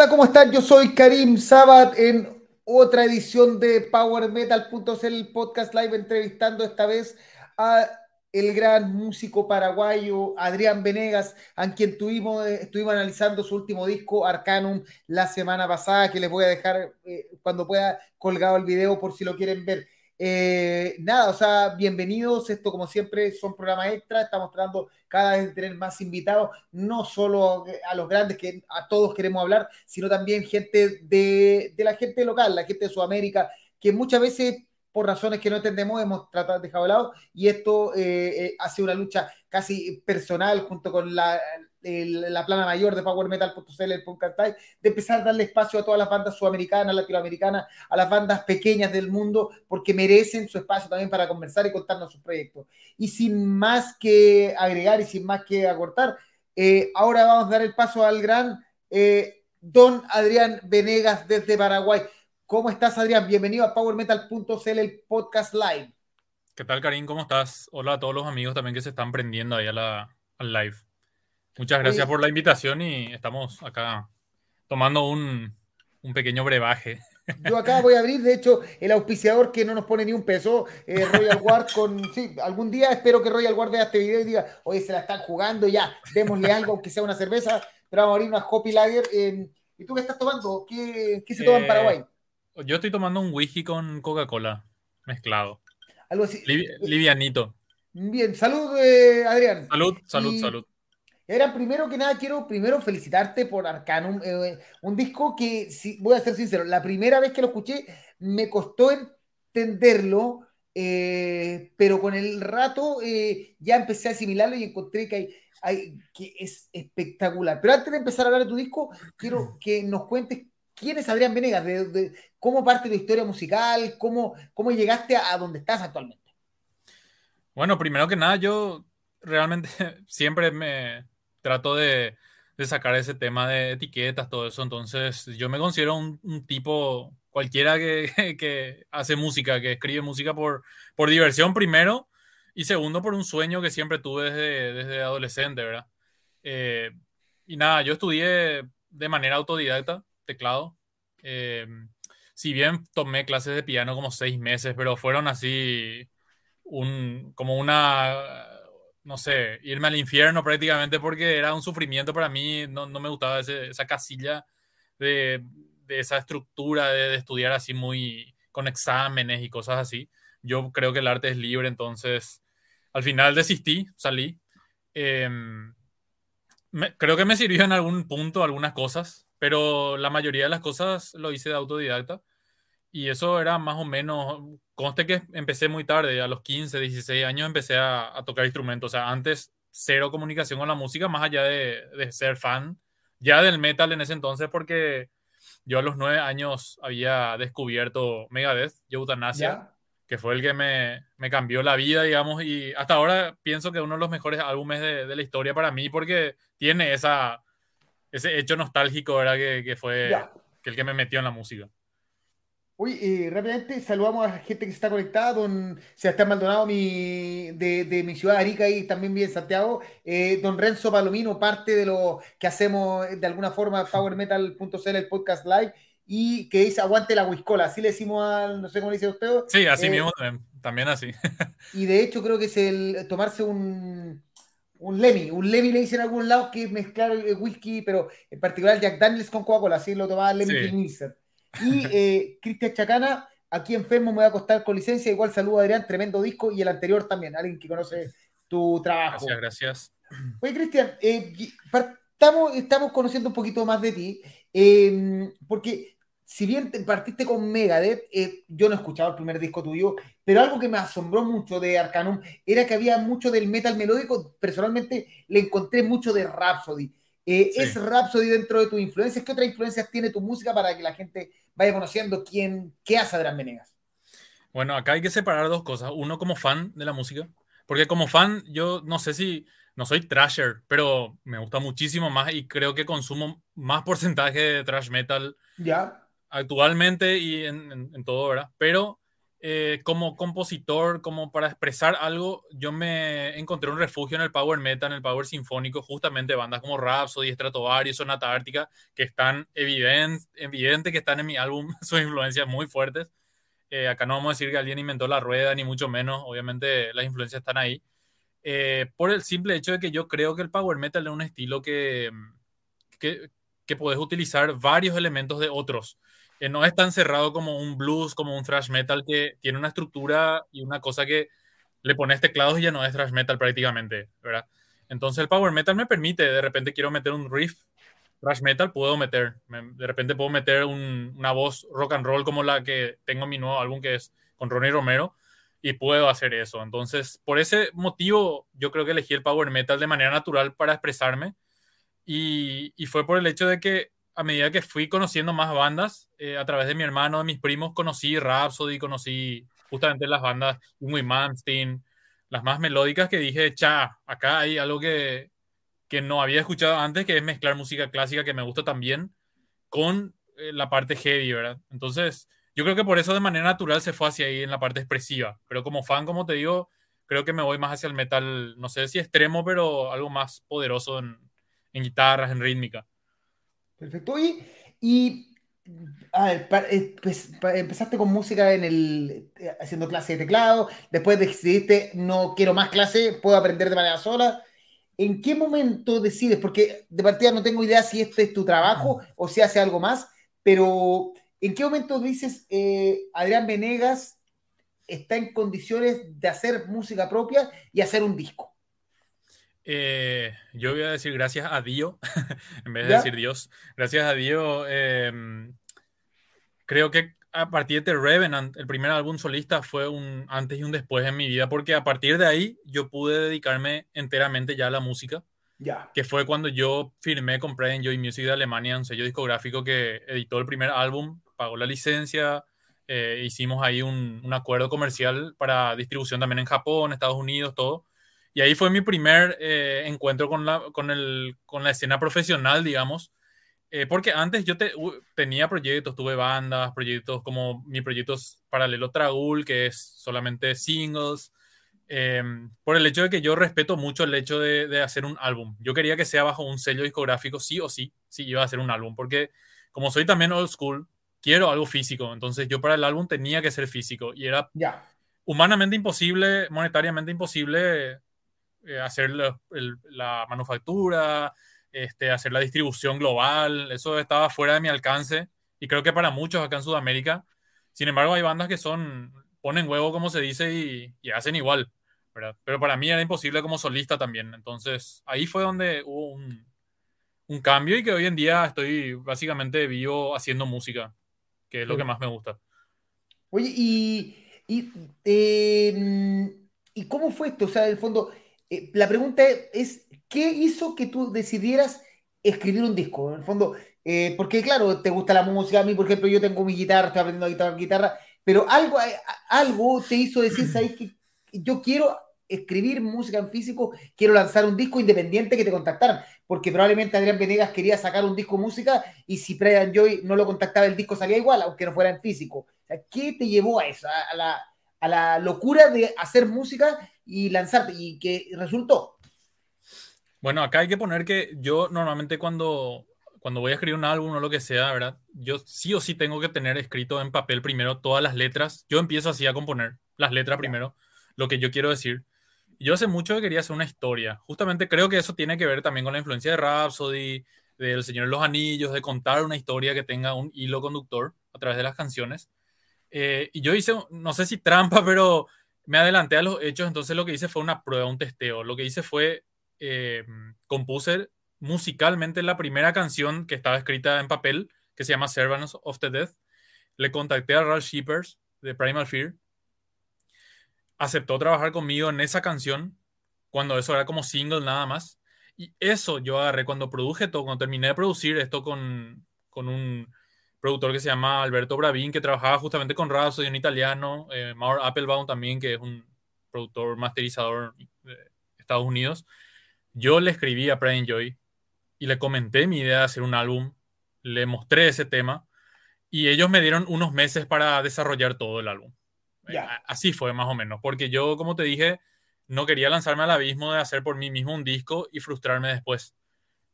Hola, ¿cómo están? Yo soy Karim Sabat en otra edición de Power Metal.cl, el podcast live, entrevistando esta vez a el gran músico paraguayo Adrián Venegas, a quien tuvimos, eh, estuvimos analizando su último disco, Arcanum, la semana pasada, que les voy a dejar eh, cuando pueda colgado el video por si lo quieren ver. Eh, nada, o sea, bienvenidos. Esto, como siempre, son programas extra. Estamos tratando cada vez de tener más invitados, no solo a los grandes que a todos queremos hablar, sino también gente de, de la gente local, la gente de Sudamérica, que muchas veces por razones que no entendemos, hemos tratado de dejar de lado y esto eh, eh, hace una lucha casi personal junto con la, la plana mayor de Power Metal.cl, el podcast de empezar a darle espacio a todas las bandas sudamericanas, latinoamericanas, a las bandas pequeñas del mundo, porque merecen su espacio también para conversar y contarnos sus proyectos. Y sin más que agregar y sin más que acortar, eh, ahora vamos a dar el paso al gran Don Adrián Venegas desde Paraguay. ¿Cómo estás, Adrián? Bienvenido a PowerMetal.cl, el podcast live. ¿Qué tal, Karim? ¿Cómo estás? Hola a todos los amigos también que se están prendiendo ahí a la, al live. Muchas gracias por la invitación y estamos acá tomando un, un, pequeño brebaje. Yo acá voy a abrir, de hecho, el auspiciador que no nos pone ni un peso, eh, Royal Guard, con. Sí, algún día espero que Royal Guard vea este video y diga, oye, se la están jugando ya, démosle algo, aunque sea una cerveza, pero vamos a abrir una Hopi Lager. Eh, ¿Y tú qué estás tomando? ¿Qué, qué se toma en eh, Paraguay? Yo estoy tomando un whisky con Coca-Cola mezclado. Algo así. livianito. Bien, salud, eh, Adrián. Salud, salud, salud. Era primero que nada, quiero primero felicitarte por Arcanum, eh, un disco que, si, voy a ser sincero, la primera vez que lo escuché me costó entenderlo, eh, pero con el rato ya empecé a asimilarlo y encontré que, hay, que es espectacular. Pero antes de empezar a hablar de tu disco, quiero que nos cuentes ¿Quién es Adrián Venegas? ¿De, cómo parte tu historia musical? ¿Cómo, cómo llegaste a, donde estás actualmente? Bueno, primero que nada, yo realmente siempre me trato de, sacar ese tema de etiquetas, todo eso. Entonces, yo me considero un, tipo cualquiera que, hace música, que escribe música por, por diversión primero y segundo por un sueño que siempre tuve desde, desde adolescente, ¿verdad? Eh, y nada, yo estudié de manera autodidacta teclado. Eh, si bien tomé clases de piano como seis meses, pero fueron así un, como una, no sé, irme al infierno prácticamente porque era un sufrimiento para mí, no, no me gustaba esa casilla de, de esa estructura de, estudiar así muy con exámenes y cosas así. Yo creo que el arte es libre, entonces al final desistí, salí. Em, creo que me sirvió en algún punto algunas cosas, pero la mayoría de las cosas lo hice de autodidacta. Y eso era más o menos, conste que empecé muy tarde, a los 15, 16 años empecé a, tocar instrumentos. O sea, antes cero comunicación con la música, más allá de, de, ser fan ya del metal en ese entonces, porque yo a los 9 años había descubierto Megadeth y Eutanasia, que fue el que me, me, cambió la vida, digamos, y hasta ahora pienso que uno de los mejores álbumes de, de la historia para mí, porque tiene esa ese hecho nostálgico, ¿verdad? Que, que fue que el que me metió en la música. Uy, eh, rápidamente saludamos a la gente que se está conectada, don Sebastián Maldonado mi, de, de, mi ciudad Arica y también bien Santiago, eh, don Renzo Palomino, parte de lo que hacemos de alguna forma PowerMetal.cl, el podcast live, y que dice aguante la huiscola, así le decimos al, no sé cómo le dice usted. Sí, así eh, mismo, también así. y de hecho creo que es el tomarse un, un Lemmy, un Lemmy le dicen en algún lado que mezclar el whisky, pero en particular Jack Daniels con Coca-Cola, así lo tomaba Lemmy sí. Y eh, Cristian Chacana, aquí enfermo me voy a acostar con licencia, igual saludo a Adrián, tremendo disco, y el anterior también, alguien que conoce tu trabajo. Gracias, gracias. Oye, Cristian, eh, estamos, estamos conociendo un poquito más de ti, eh, porque si bien partiste con Megadeth, eh, yo no he escuchado el primer disco tuyo, pero algo que me asombró mucho de Arcanum era que había mucho del metal melódico. Personalmente le encontré mucho de Rhapsody. Eh, ¿Es Rhapsody dentro de tus influencias? ¿Qué otras influencias tiene tu música para que la gente vaya conociendo quién, qué hace Adrián Venegas? Bueno, acá hay que separar dos cosas. Uno como fan de la música, porque como fan yo no sé si, no soy trasher, pero me gusta muchísimo más y creo que consumo más porcentaje de trash metal. Ya actualmente y en, todo, ¿verdad? Pero eh, como compositor, como para expresar algo, yo me encontré un refugio en el power metal, en el power sinfónico, justamente bandas como Rhapsody, Stratovarius, Sonata Ártica, que están evidentes, evidente que están en mi álbum, sus influencias muy fuertes. Eh, acá no vamos a decir que alguien inventó la rueda, ni mucho menos, obviamente las influencias están ahí. Eh, por el simple hecho de que yo creo que el power metal es un estilo que, que, que puedes utilizar varios elementos de otros no es tan cerrado como un blues, como un thrash metal, que tiene una estructura y una cosa que le pones teclados y ya no es thrash metal prácticamente, ¿verdad? Entonces el power metal me permite, de repente quiero meter un riff thrash metal, puedo meter, de repente puedo meter una voz rock and roll como la que tengo en mi nuevo álbum que es con Ronnie Romero y puedo hacer eso. Entonces, por ese motivo, yo creo que elegí el power metal de manera natural para expresarme y, y fue por el hecho de que a medida que fui conociendo más bandas, eh, a través de mi hermano, de mis primos, conocí Rhapsody, conocí justamente las bandas muy Manstein, las más melódicas que dije, cha, acá hay algo que, que no había escuchado antes, que es mezclar música clásica que me gusta también con eh, la parte heavy, ¿verdad? Entonces, yo creo que por eso de manera natural se fue hacia ahí en la parte expresiva, pero como fan, como te digo, creo que me voy más hacia el metal, no sé si extremo, pero algo más poderoso en guitarras, en rítmica. Perfecto. Y, y a ver, eh, pues, empezaste con música en el, eh, haciendo clase de teclado, después decidiste, no quiero más clase, puedo aprender de manera sola. ¿En qué momento decides? Porque de partida no tengo idea si este es tu trabajo o si hace algo más, pero ¿en qué momento dices, eh, Adrián Venegas está en condiciones de hacer música propia y hacer un disco? Eh, yo voy a decir gracias a Dios, en vez de decir Dios. Gracias a Dios. Em, creo que a partir de Revenant, el primer álbum solista, fue un antes y un después en mi vida, porque a partir de ahí yo pude dedicarme enteramente ya a la música. Ya. Que fue cuando yo firmé con Pride Enjoy Music de Alemania, un sello discográfico que editó el primer álbum, pagó la licencia, eh, hicimos ahí un, un acuerdo comercial para distribución también en Japón, Estados Unidos, todo. Y ahí fue mi primer eh, encuentro con la, con, el, con la escena profesional, digamos. Eh, porque antes yo te, tenía proyectos, tuve bandas, proyectos como mi proyecto paralelo Tragul, que es solamente singles. Em, por el hecho de que yo respeto mucho el hecho de, de, hacer un álbum. Yo quería que sea bajo un sello discográfico, sí o sí, sí iba a hacer un álbum, porque como soy también old school, quiero algo físico. Entonces yo para el álbum tenía que ser físico y era humanamente imposible, monetariamente imposible eh, hacer la, manufactura, este, hacer la distribución global, eso estaba fuera de mi alcance y creo que para muchos acá en Sudamérica. Sin embargo, hay bandas que son, ponen huevo, como se dice, y, hacen igual, ¿verdad? Pero para mí era imposible como solista también. Entonces, ahí fue donde hubo un, un cambio y que hoy en día estoy básicamente vivo haciendo música, que es lo que más me gusta. Oye, y, y, eh, ¿y cómo fue esto? O sea, en el fondo, eh, la pregunta es, ¿qué hizo que tú decidieras escribir un disco? En el fondo, eh, porque claro, te gusta la música, a mí, por ejemplo, yo tengo mi guitarra, estoy aprendiendo a guitarra, guitarra pero algo, eh, algo te hizo decir, ¿sabes que Yo quiero escribir música en físico, quiero lanzar un disco independiente que te contactaran, porque probablemente Adrián Venegas quería sacar un disco música y si Brian Joy no lo contactaba, el disco salía igual, aunque no fuera en físico. ¿Qué te llevó a eso, a la locura de hacer música y lanzarte, y que resultó. Bueno, acá hay que poner que yo normalmente cuando, cuando voy a escribir un álbum o lo que sea, ¿verdad? Yo sí o sí tengo que tener escrito en papel primero todas las letras. Yo empiezo así a componer las letras primero, lo que yo quiero decir. Yo hace mucho que quería hacer una historia. Justamente creo que eso tiene que ver también con la influencia de Rhapsody, del Señor de los Anillos, de contar una historia que tenga un hilo conductor a través de las canciones. Eh, y yo hice, no sé si trampa, pero me adelanté a los hechos, entonces lo que hice fue una prueba, un testeo. Lo que hice fue, eh, compuse musicalmente la primera canción que estaba escrita en papel, que se llama Servants of the Death. Le contacté a Ralph Shippers de Primal Fear. Aceptó trabajar conmigo en esa canción, cuando eso era como single nada más. Y eso yo agarré cuando produje todo, cuando terminé de producir esto con, con un productor que se llama Alberto Bravin, que trabajaba justamente con Rhapsody, un italiano, eh, Applebaum también, que es un productor masterizador de Estados Unidos. Yo le escribí a Pride Joy y le comenté mi idea de hacer un álbum, le mostré ese tema y ellos me dieron unos meses para desarrollar todo el álbum. Así fue más o menos, porque yo, como te dije, no quería lanzarme al abismo de hacer por mí mismo un disco y frustrarme después.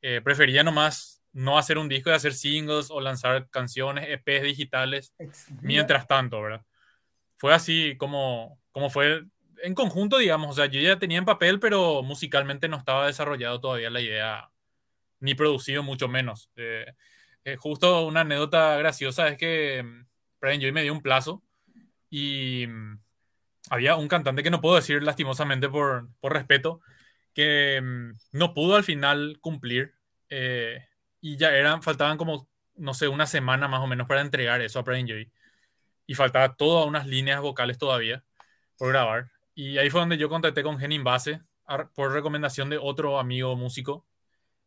Eh, prefería nomás no hacer un disco y hacer singles o lanzar canciones, EPs digitales, mientras tanto, ¿verdad? Fue así como, como fue en conjunto, digamos, o sea, yo ya tenía en papel, pero musicalmente no estaba desarrollado todavía la idea, ni producido mucho menos. Eh, eh, justo una anécdota graciosa es que mm, Brian Joy me dio un plazo y mm, había un cantante que no puedo decir lastimosamente por, por respeto, que mm, no pudo al final cumplir eh, y ya eran, faltaban como, no sé, una semana más o menos para entregar eso a Joy y faltaba todas unas líneas vocales todavía por grabar. Y ahí fue donde yo contacté con Henning Base por recomendación de otro amigo músico.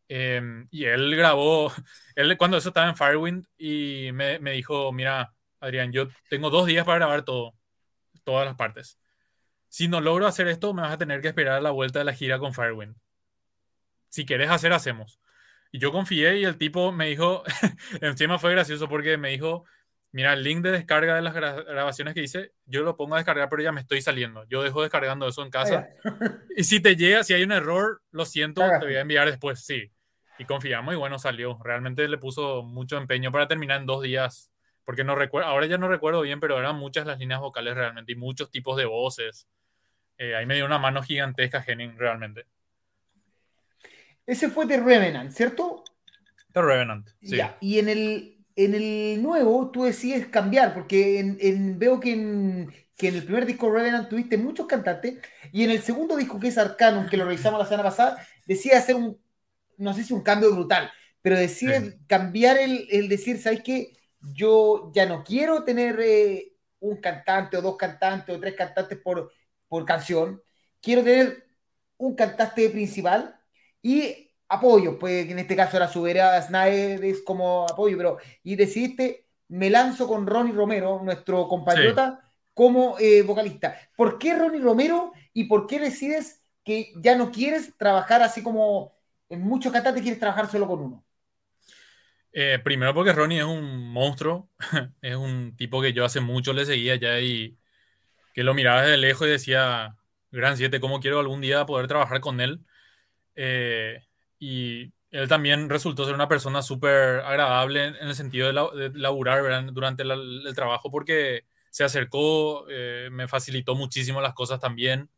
Em, y él grabó, él cuando eso estaba en Firewind y me, me, dijo, mira, Adrián, yo tengo dos días para grabar todo, todas las partes. Si no logro hacer esto, me vas a tener que esperar a la vuelta de la gira con Firewind. Si quieres hacer, hacemos. Y yo confié y el tipo me dijo, encima fue gracioso porque me dijo, Mira, el link de descarga de las grabaciones que hice, yo lo pongo a descargar, pero ya me estoy saliendo. Yo dejo descargando eso en casa. y si te llega, si hay un error, lo siento, te voy a enviar después, sí. Y confiamos y bueno, salió. Realmente le puso mucho empeño para terminar en dos días. Porque no recuerdo, ahora ya no recuerdo bien, pero eran muchas las líneas vocales realmente y muchos tipos de voces. Eh, ahí me dio una mano gigantesca Henning, realmente. Ese fue de Revenant, ¿cierto? The Revenant, sí. Y en el, en el nuevo tú decides cambiar, porque en, veo que en, el primer disco Revenant tuviste muchos cantantes, y en el segundo disco que es Arcanum, que lo revisamos la semana pasada, decide hacer un, no sé si un cambio brutal, pero decide cambiar el, decir, ¿sabes qué? Yo ya no quiero tener eh, un cantante o dos cantantes o tres cantantes por, por canción, quiero tener un cantante principal y apoyo, pues en este caso era Subera Snaedes como apoyo, pero y decidiste, me lanzo con Ronnie Romero, nuestro compatriota, como eh, vocalista. ¿Por qué Ronnie Romero y por qué decides que ya no quieres trabajar así como en muchos cantantes quieres trabajar solo con uno? Eh, primero porque Ronnie es un monstruo, es un tipo que yo hace mucho le seguía ya y que lo miraba desde lejos y decía, gran siete, ¿cómo quiero algún día poder trabajar con él? Eh, y él también resultó ser una persona súper agradable en, el sentido de, laburar durante el trabajo porque se acercó, eh, me facilitó muchísimo las cosas también.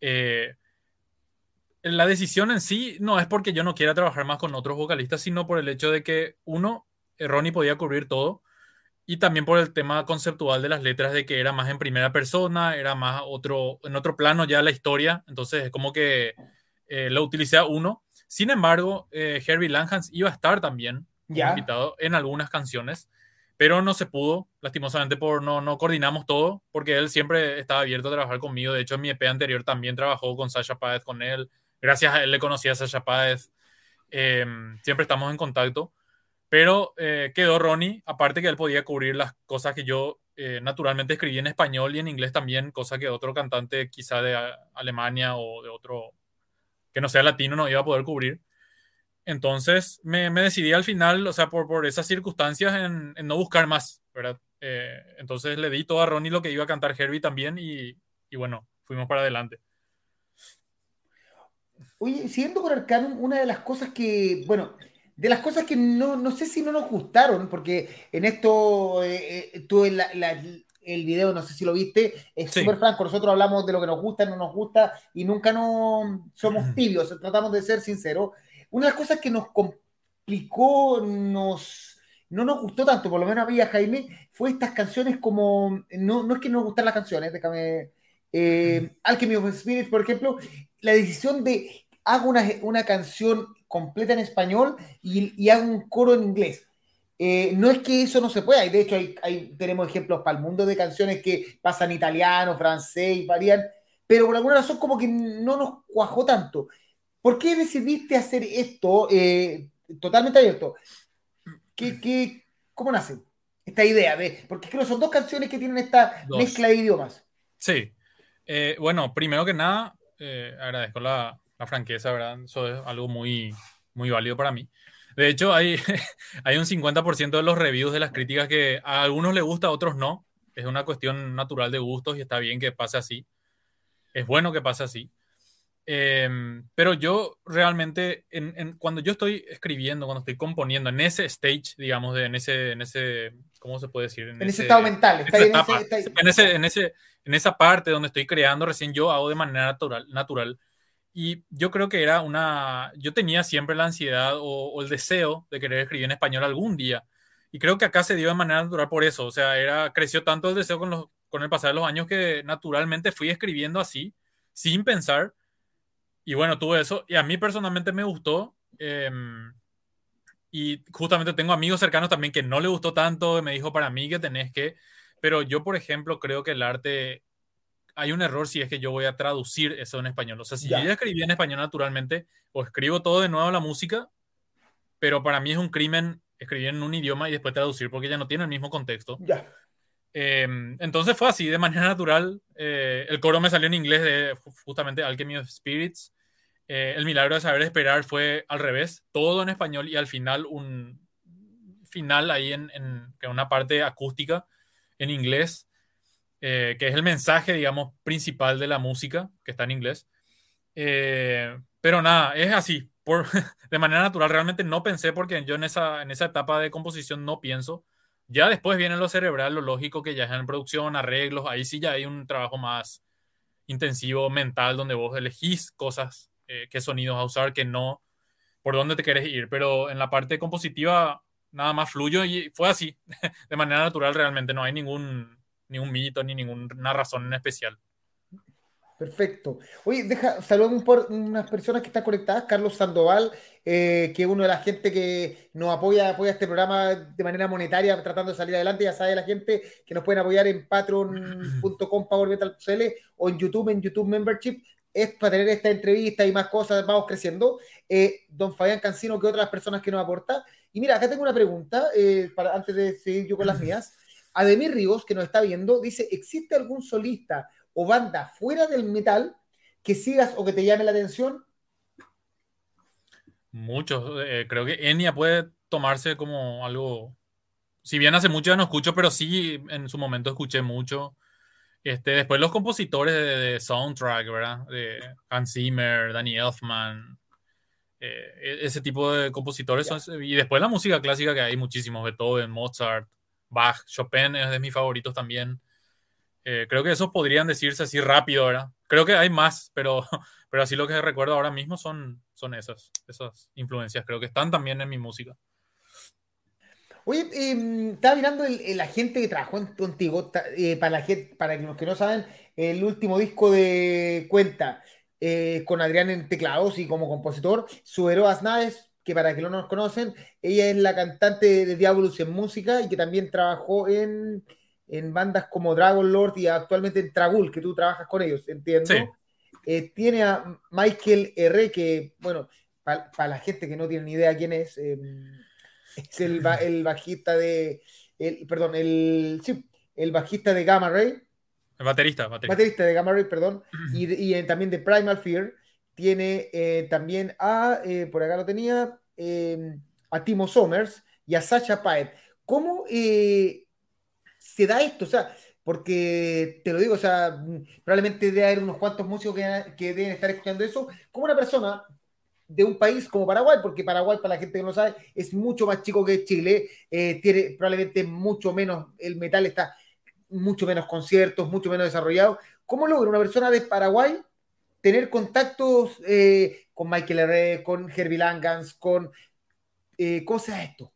Eh, la decisión en sí no es porque yo no quiera trabajar más con otros vocalistas, sino por el hecho de que uno, Ronnie podía cubrir todo y también por el tema conceptual de las letras de que era más en primera persona, era más otro, en otro plano ya la historia, entonces es como que lo utilicé a uno sin embargo, eh, Herbie Langhans iba a estar también invitado en algunas canciones, pero no se pudo, lastimosamente por no, no coordinamos todo, porque él siempre estaba abierto a trabajar conmigo. De hecho, en mi EP anterior también trabajó con Sasha Páez, con él. Gracias a él le conocí a Sasha Páez. Em, siempre estamos en contacto. Pero eh, quedó Ronnie, aparte que él podía cubrir las cosas que yo eh, naturalmente escribí en español y en inglés también, cosa que otro cantante quizá de Alemania o de otro que no sea latino no iba a poder cubrir. Entonces me, decidí al final, o sea, por, por esas circunstancias, en, no buscar más, ¿verdad? Eh, entonces le di todo a Ronnie lo que iba a cantar Herbie también y, bueno, fuimos para adelante. Oye, siguiendo con Arcanum, una de las cosas que, bueno, de las cosas que no, no sé si no nos gustaron, porque en esto eh, eh, en la, el video, no sé si lo viste, es súper franco. Nosotros hablamos de lo que nos gusta, no nos gusta y nunca no somos tibios, tratamos de ser sinceros. Una de las cosas que nos complicó, nos, no nos gustó tanto, por lo menos a mí Jaime, fue estas canciones como, no, no es que no nos gustan las canciones, déjame, eh, Alchemy of Spirits, por ejemplo, la decisión de hago una, una canción completa en español y, y hago un coro en inglés eh, no es que eso no se pueda, y de hecho hay, tenemos ejemplos para el mundo de canciones que pasan italiano, francés y varían, pero por alguna razón como que no nos cuajó tanto. ¿Por qué decidiste hacer esto eh, totalmente abierto? ¿Qué, qué, cómo nace esta idea? De, porque creo que son dos canciones que tienen esta mezcla de idiomas. Sí. Eh, bueno, primero que nada, agradezco la, la, franqueza, ¿verdad? Eso es algo muy, muy válido para mí. De hecho, hay, hay un 50% de los reviews de las críticas que a algunos les gusta, a otros no. es una cuestión natural de gustos y está bien que pase así. Es bueno que pase así. Em, pero yo realmente, en, cuando yo estoy escribiendo, cuando estoy componiendo, en ese stage, digamos, de, en, ese, en ese, ¿cómo se puede decir? En, ese, estado mental, en, ese, en, ese, en, esa parte donde estoy creando, recién yo hago de manera natural. natural y yo creo que era una, yo tenía siempre la ansiedad o, el deseo de querer escribir en español algún día. Y creo que acá se dio de manera natural por eso. O sea, era, creció tanto el deseo con, los, con el pasar de los años que naturalmente fui escribiendo así, sin pensar. Y bueno, tuve eso. Y a mí personalmente me gustó. Em, y justamente tengo amigos cercanos también que no le gustó tanto. Me dijo para mí que tenés que. Pero yo, por ejemplo, creo que el arte hay un error si es que yo voy a traducir eso en español. O sea, si yo ya escribí en español naturalmente, o escribo todo de nuevo la música, pero para mí es un crimen escribir en un idioma y después traducir porque ya no tiene el mismo contexto. Ya. Em, entonces fue así, de manera natural. Eh, el coro me salió en inglés de justamente Alchemy of Spirits. Eh, el milagro de saber esperar fue al revés, todo en español y al final un final ahí en, en una parte acústica en inglés. Eh, que es el mensaje, digamos, principal de la música, que está en inglés. Eh, pero nada, es así, por, de manera natural. Realmente no pensé porque yo en esa, en esa etapa de composición no pienso. Ya después viene lo cerebral, lo lógico, que ya es en producción, arreglos, ahí sí ya hay un trabajo más intensivo, mental, donde vos elegís cosas, eh, qué sonidos a usar, qué no, por dónde te querés ir. Pero en la parte compositiva, nada más fluyo y fue así, de manera natural realmente, no hay ningún ni un mito, ni ninguna razón en especial. Perfecto. Oye, deja, saludamos por unas personas que están conectadas. Carlos Sandoval, eh, que es uno de la gente que nos apoya, apoya este programa de manera monetaria, tratando de salir adelante. Ya sabe la gente que nos pueden apoyar en patreon.com powermetal.cl o en YouTube, en YouTube Membership. Es para tener esta entrevista y más cosas, vamos creciendo. Eh, don Fabián Cancino, que otras personas que nos aporta. Y mira, acá tengo una pregunta, eh, para, antes de seguir yo con las mías. Ademir Ríos, que nos está viendo, dice, ¿existe algún solista o banda fuera del metal que sigas o que te llame la atención? Muchos. Eh, creo que Enya puede tomarse como algo... Si bien hace mucho ya no escucho, pero sí en su momento escuché mucho. Este, después los compositores de, soundtrack, ¿verdad? De Hans Zimmer, Danny Elfman, eh, e-, ese tipo de compositores. y después la música clásica que hay muchísimos, Beethoven, Mozart, Bach, Chopin es de mis favoritos también. Eh, creo que esos podrían decirse así rápido, ¿verdad? Creo que hay más, pero, pero así lo que recuerdo ahora mismo son, son esas, esas influencias. Creo que están también en mi música. Oye, em, estaba mirando la gente que trabajó contigo, eh, para, la gente, para los que no saben, el último disco de Cuenta, eh, con Adrián en teclados y como compositor, Suberoas Naves, que para que no nos conocen, ella es la cantante de Diabolus en música y que también trabajó en, bandas como Dragon Lord y actualmente en Tragul, que tú trabajas con ellos, entiendo. Eh, tiene a Michael R., que, bueno, para la gente que no tiene ni idea quién es, em, es el, el, bajista de, el, perdón, el, sí, el bajista de Gamma Ray. El baterista, baterista. baterista de Gamma Ray, perdón, y, y también de Primal Fear tiene eh, también a, eh, por acá lo tenía, eh, a Timo Somers y a Sacha Paet. ¿Cómo se da esto? O sea, porque te lo digo, o sea, probablemente debe haber unos cuantos músicos que, deben estar escuchando eso, como una persona de un país como Paraguay, porque Paraguay, para la gente que no sabe, es mucho más chico que Chile, tiene probablemente mucho menos, el metal está mucho menos conciertos, mucho menos desarrollado. ¿Cómo logra una persona de Paraguay tener contactos eh, con Michael R., con Herbie Langans, con eh, cosas esto.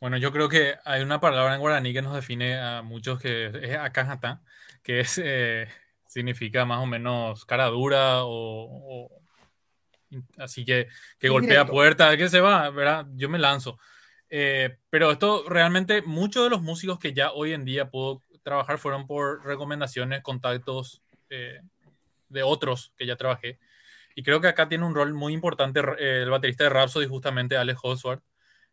Bueno, yo creo que hay una palabra en guaraní que nos define a muchos que es acajata, que es, eh, significa más o menos cara dura o, así que, que golpea puertas, que se va, ¿verdad? Yo me lanzo. pero esto realmente, muchos de los músicos que ya hoy en día puedo trabajar fueron por recomendaciones, contactos, de otros que ya trabajé. Y creo que acá tiene un rol muy importante eh, el baterista de Rhapsody, justamente Alex Oswald,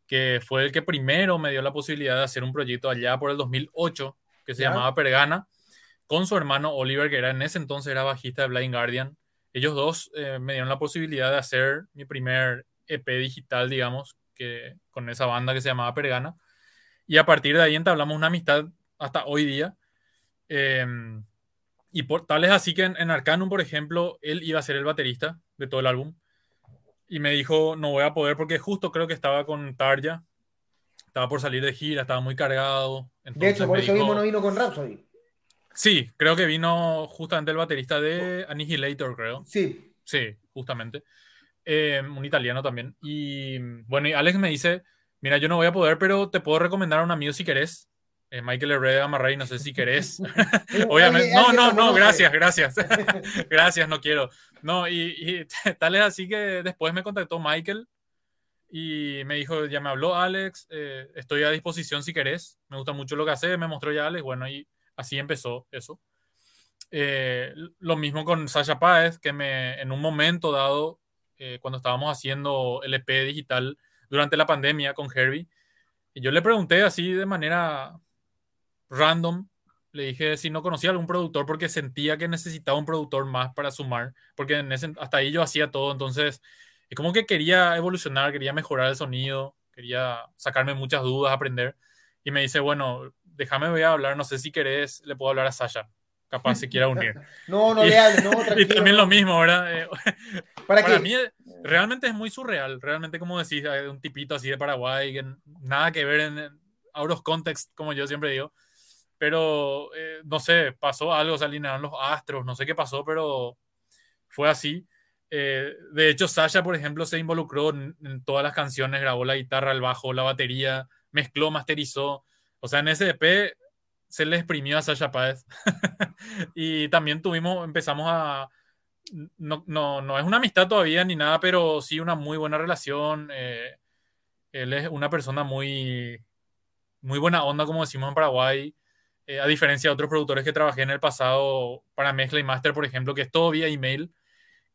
que fue el que primero me dio la posibilidad de hacer un proyecto allá por el 2008 que se llamaba Pergana, con su hermano Oliver, que era en ese entonces era bajista de Blind Guardian. Ellos dos eh, me dieron la posibilidad de hacer mi primer EP digital, digamos, que, con esa banda que se llamaba Pergana. Y a partir de ahí entablamos una amistad hasta hoy día. Em, y por, tal es así que en, en, Arcanum, por ejemplo, él iba a ser el baterista de todo el álbum. Y me dijo, no voy a poder porque justo creo que estaba con Tarja. Estaba por salir de gira, estaba muy cargado. de hecho, por eso mismo no vino con Rhapsody. Sí, creo que vino justamente el baterista de Annihilator, creo. Sí. Sí, justamente. Eh, un italiano también. Y bueno, y Alex me dice, mira, yo no voy a poder, pero te puedo recomendar a un amigo si querés. Eh, Michael Herrera Marrey, no sé si querés. Obviamente. No, no, no, gracias, gracias. gracias, no quiero. No, y, tal es así que después me contactó Michael y me dijo, ya me habló Alex, eh, estoy a disposición si querés. Me gusta mucho lo que hace, me mostró ya Alex. Bueno, y así empezó eso. Eh, lo mismo con Sasha Páez, que me, en un momento dado, cuando estábamos haciendo el EP digital durante la pandemia con Herbie, y yo le pregunté así de manera random. Le dije si no conocía algún productor porque sentía que necesitaba un productor más para sumar, porque en ese, hasta ahí yo hacía todo, entonces es como que quería evolucionar, quería mejorar el sonido, quería sacarme muchas dudas, aprender. Y me dice, bueno, déjame voy a hablar, no sé si querés, le puedo hablar a Sasha, capaz se quiera unir. no, no le hables, no, Y también lo mismo, ¿verdad? Eh, ¿Para, Para mí realmente es muy surreal, realmente como decís, un tipito así de Paraguay, que nada que ver en out of context, como yo siempre digo pero eh, no sé, pasó algo, se alinearon los astros, no sé qué pasó, pero fue así. Eh, de hecho, Sasha, por ejemplo, se involucró en, todas las canciones, grabó la guitarra, el bajo, la batería, mezcló, masterizó. O sea, en ese EP se le exprimió a Sasha Páez. y también tuvimos, empezamos a... No, no, no, es una amistad todavía ni nada, pero sí una muy buena relación. Eh, él es una persona muy, muy buena onda, como decimos en Paraguay. Eh, a diferencia de otros productores que trabajé en el pasado para mezcla y master, por ejemplo, que es todo vía email,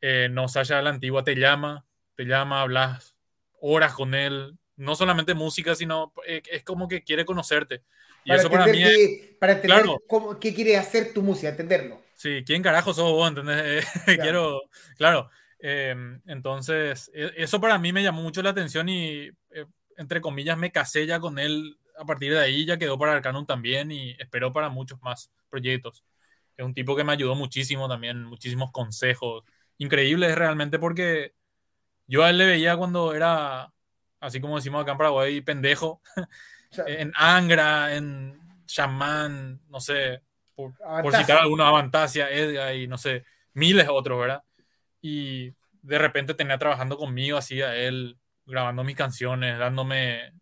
eh, no Sasha la antigua te llama, te llama, hablas horas con él, no solamente música, sino eh, es como que quiere conocerte. Y para eso para mí es, Para entender cómo, qué quiere hacer tu música, entenderlo. Sí, ¿quién carajo sos vos? ¿Entendés? Quiero, claro. Em, entonces, e, eso para mí me llamó mucho la atención y, entre comillas, me casé ya con él a partir de ahí ya quedó para Arcanum también y esperó para muchos más proyectos. Es un tipo que me ayudó muchísimo también, muchísimos consejos. Increíble realmente porque yo a él le veía cuando era, así como decimos acá en Paraguay, pendejo, en Angra, en Shaman, no sé, por, por citar alguna Avantasia, Edgar y no sé, miles otros, ¿verdad? Y de repente tenía trabajando conmigo así a él, grabando mis canciones, dándome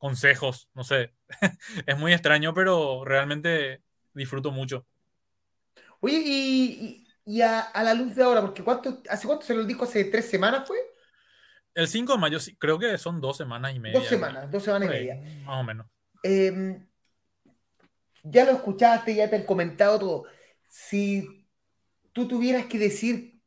consejos, no sé. es muy extraño, pero realmente disfruto mucho. Oye, y, a, la luz de ahora, porque ¿cuánto, ¿hace cuánto se lo dijo? ¿Hace tres semanas fue? El 5 de mayo, creo que son dos semanas y media. Dos semanas, dos semanas y media. Más o menos. Em, ya lo escuchaste, ya te han comentado todo. Si tú tuvieras que decir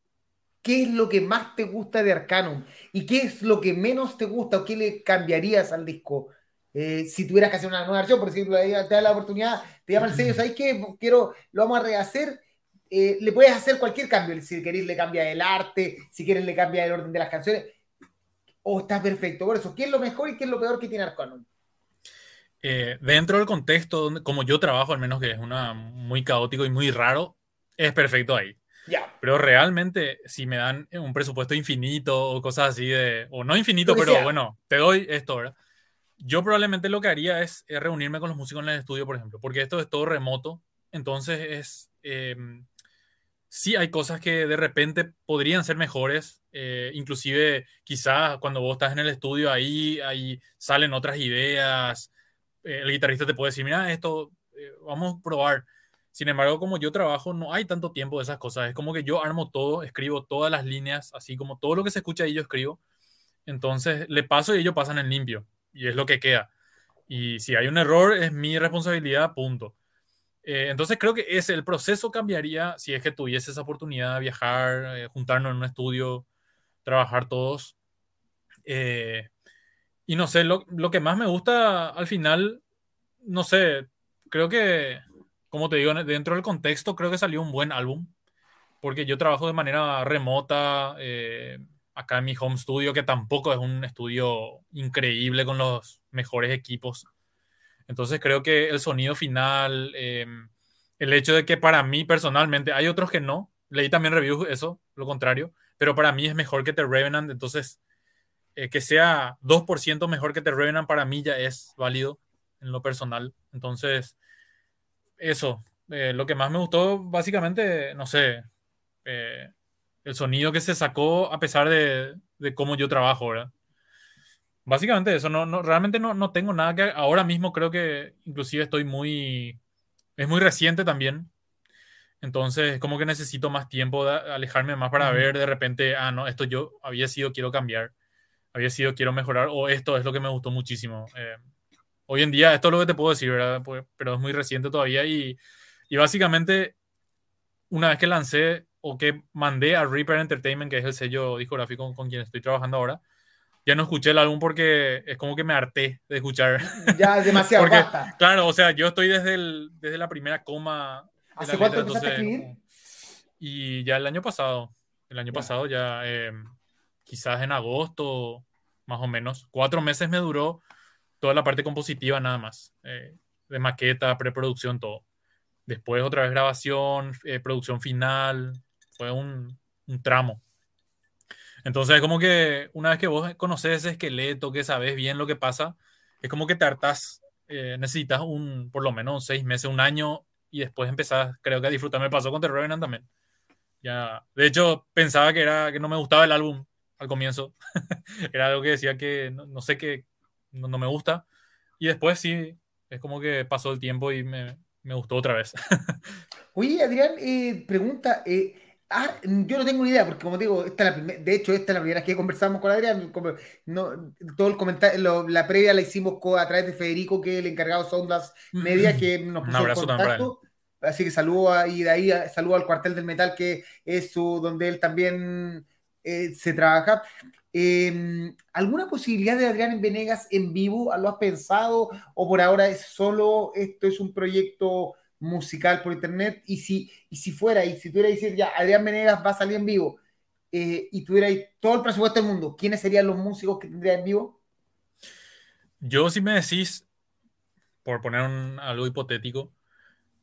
qué es lo que más te gusta de Arcanum y qué es lo que menos te gusta o qué le cambiarías al disco, eh, si tuvieras que hacer una nueva versión, por ejemplo, ahí te da la oportunidad, te llama el sello, ¿sabes qué? Quiero, lo vamos a rehacer. Eh, le puedes hacer cualquier cambio, si querés le cambia el arte, si quieres le cambia el orden de las canciones, o está perfecto. Por eso, ¿qué es lo mejor y qué es lo peor que tiene Arcanum? Eh, dentro del contexto, donde, como yo trabajo, al menos que es una muy caótico y muy raro, es perfecto ahí. Ya. Pero realmente, si me dan un presupuesto infinito o cosas así de, o no infinito, pero bueno, te doy esto, ¿verdad? Yo probablemente lo que haría es, reunirme con los músicos en el estudio, por ejemplo, porque esto es todo remoto. Entonces es... Em, sí hay cosas que de repente podrían ser mejores, eh, inclusive quizás cuando vos estás en el estudio ahí, ahí salen otras ideas, eh, el guitarrista te puede decir, mira, esto eh, vamos a probar. Sin embargo, como yo trabajo, no hay tanto tiempo de esas cosas. Es como que yo armo todo, escribo todas las líneas, así como todo lo que se escucha ahí yo escribo. Entonces le paso y ellos pasan en limpio y es lo que queda. Y si hay un error, es mi responsabilidad, punto. Eh, entonces creo que ese, el proceso cambiaría si es que tuviese esa oportunidad de viajar, eh, juntarnos en un estudio, trabajar todos. Eh, y no sé, lo, lo, que más me gusta al final, no sé, creo que, como te digo, dentro del contexto, creo que salió un buen álbum, porque yo trabajo de manera remota, acá en mi home studio, que tampoco es un estudio increíble con los mejores equipos. Entonces creo que el sonido final, em, el hecho de que para mí personalmente, hay otros que no, leí también reviews eso, lo contrario, pero para mí es mejor que The Revenant, entonces eh, que sea 2% mejor que The Revenant para mí ya es válido en lo personal. Entonces, eso, eh, lo que más me gustó básicamente, no sé, eh, el sonido que se sacó a pesar de, de cómo yo trabajo, ¿verdad? Básicamente eso, no, no, realmente no, no tengo nada que... Ahora mismo creo que inclusive estoy muy... Es muy reciente también. Entonces, como que necesito más tiempo de alejarme más para ver de repente, ah, no, esto yo había sido, quiero cambiar. Había sido, quiero mejorar. O esto es lo que me gustó muchísimo. Eh, hoy en día, esto es lo que te puedo decir, ¿verdad? Pues, pero es muy reciente todavía. Y, y básicamente, una vez que lancé o que mandé a Reaper Entertainment, que es el sello discográfico con quien estoy trabajando ahora, ya no escuché el álbum porque es como que me harté de escuchar. Ya es demasiado porque, Claro, o sea, yo estoy desde, el, desde la primera coma. ¿Hace cuánto empezaste a escribir? Y ya el año pasado, el año pasado ya, eh, quizás en agosto, más o menos, cuatro meses me duró toda la parte compositiva nada más, eh, de maqueta, preproducción, todo. Después otra vez grabación, eh, producción final, fue un, un tramo. Entonces, es como que una vez que vos conoces ese esqueleto, que sabes bien lo que pasa, es como que te hartas, eh, necesitas un, por lo menos seis meses, un año, y después empezás, creo que a disfrutar. Me pasó con The Revenant también. Ya, de hecho, pensaba que, era, que no me gustaba el álbum al comienzo. era algo que decía que no, sé qué, no, me gusta. Y después sí, es como que pasó el tiempo y me, me gustó otra vez. Oye, Adrián, eh, pregunta, eh, Ah, yo no tengo ni idea, porque como digo, esta la de hecho, esta es la primera vez que conversamos con Adrián. no, todo el comentario, la previa la hicimos a través de Federico, que es el encargado de Ondas Media, que nos puso en contacto. Así que saludo a, y de ahí saludo al cuartel del metal, que es su, donde él también eh, se trabaja. Em, ¿Alguna posibilidad de Adrián en Venegas en vivo? ¿Lo has pensado? ¿O por ahora es solo esto es un proyecto? Musical por internet, y si, y si fuera, y si tuviera que decir, ya, Adrián Venegas va a salir en vivo, eh, y tuviera todo el presupuesto del mundo, ¿quiénes serían los músicos que tendría en vivo? Yo, si me decís, por poner algo hipotético,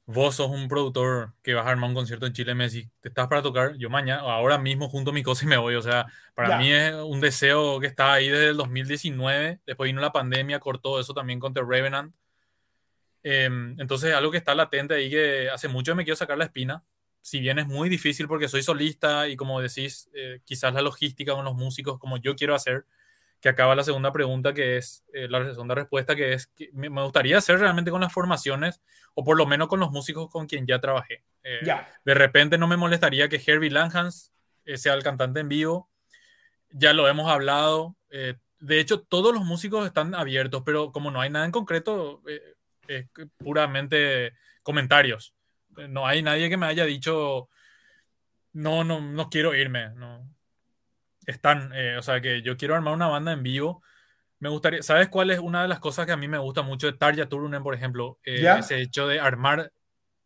vos sos un productor que vas a armar un concierto en Chile, me decís, ¿te estás para tocar? Yo mañana, ahora mismo junto a mi cosa y me voy. O sea, para mí es un deseo que está ahí desde el 2019. Después vino la pandemia, cortó eso también con The Revenant. Em, entonces, algo que está latente ahí que hace mucho me quiero sacar la espina. Si bien es muy difícil porque soy solista y como decís, eh, quizás la logística con los músicos como yo quiero hacer, que acaba la segunda pregunta, que es eh, la segunda respuesta, que es que me gustaría hacer realmente con las formaciones o por lo menos con los músicos con quien ya trabajé. Eh, de repente no me molestaría que Herbie Langhans sea el cantante en vivo. Ya lo hemos hablado. de hecho, todos los músicos están abiertos, pero como no hay nada en concreto, es puramente comentarios. No hay nadie que me haya dicho, no, no, no quiero irme. No. Están, eh, o sea, que yo quiero armar una banda en vivo. Me gustaría, ¿sabes cuál es una de las cosas que a mí me gusta mucho de Tarja Turunen, por ejemplo? Eh, ese hecho de armar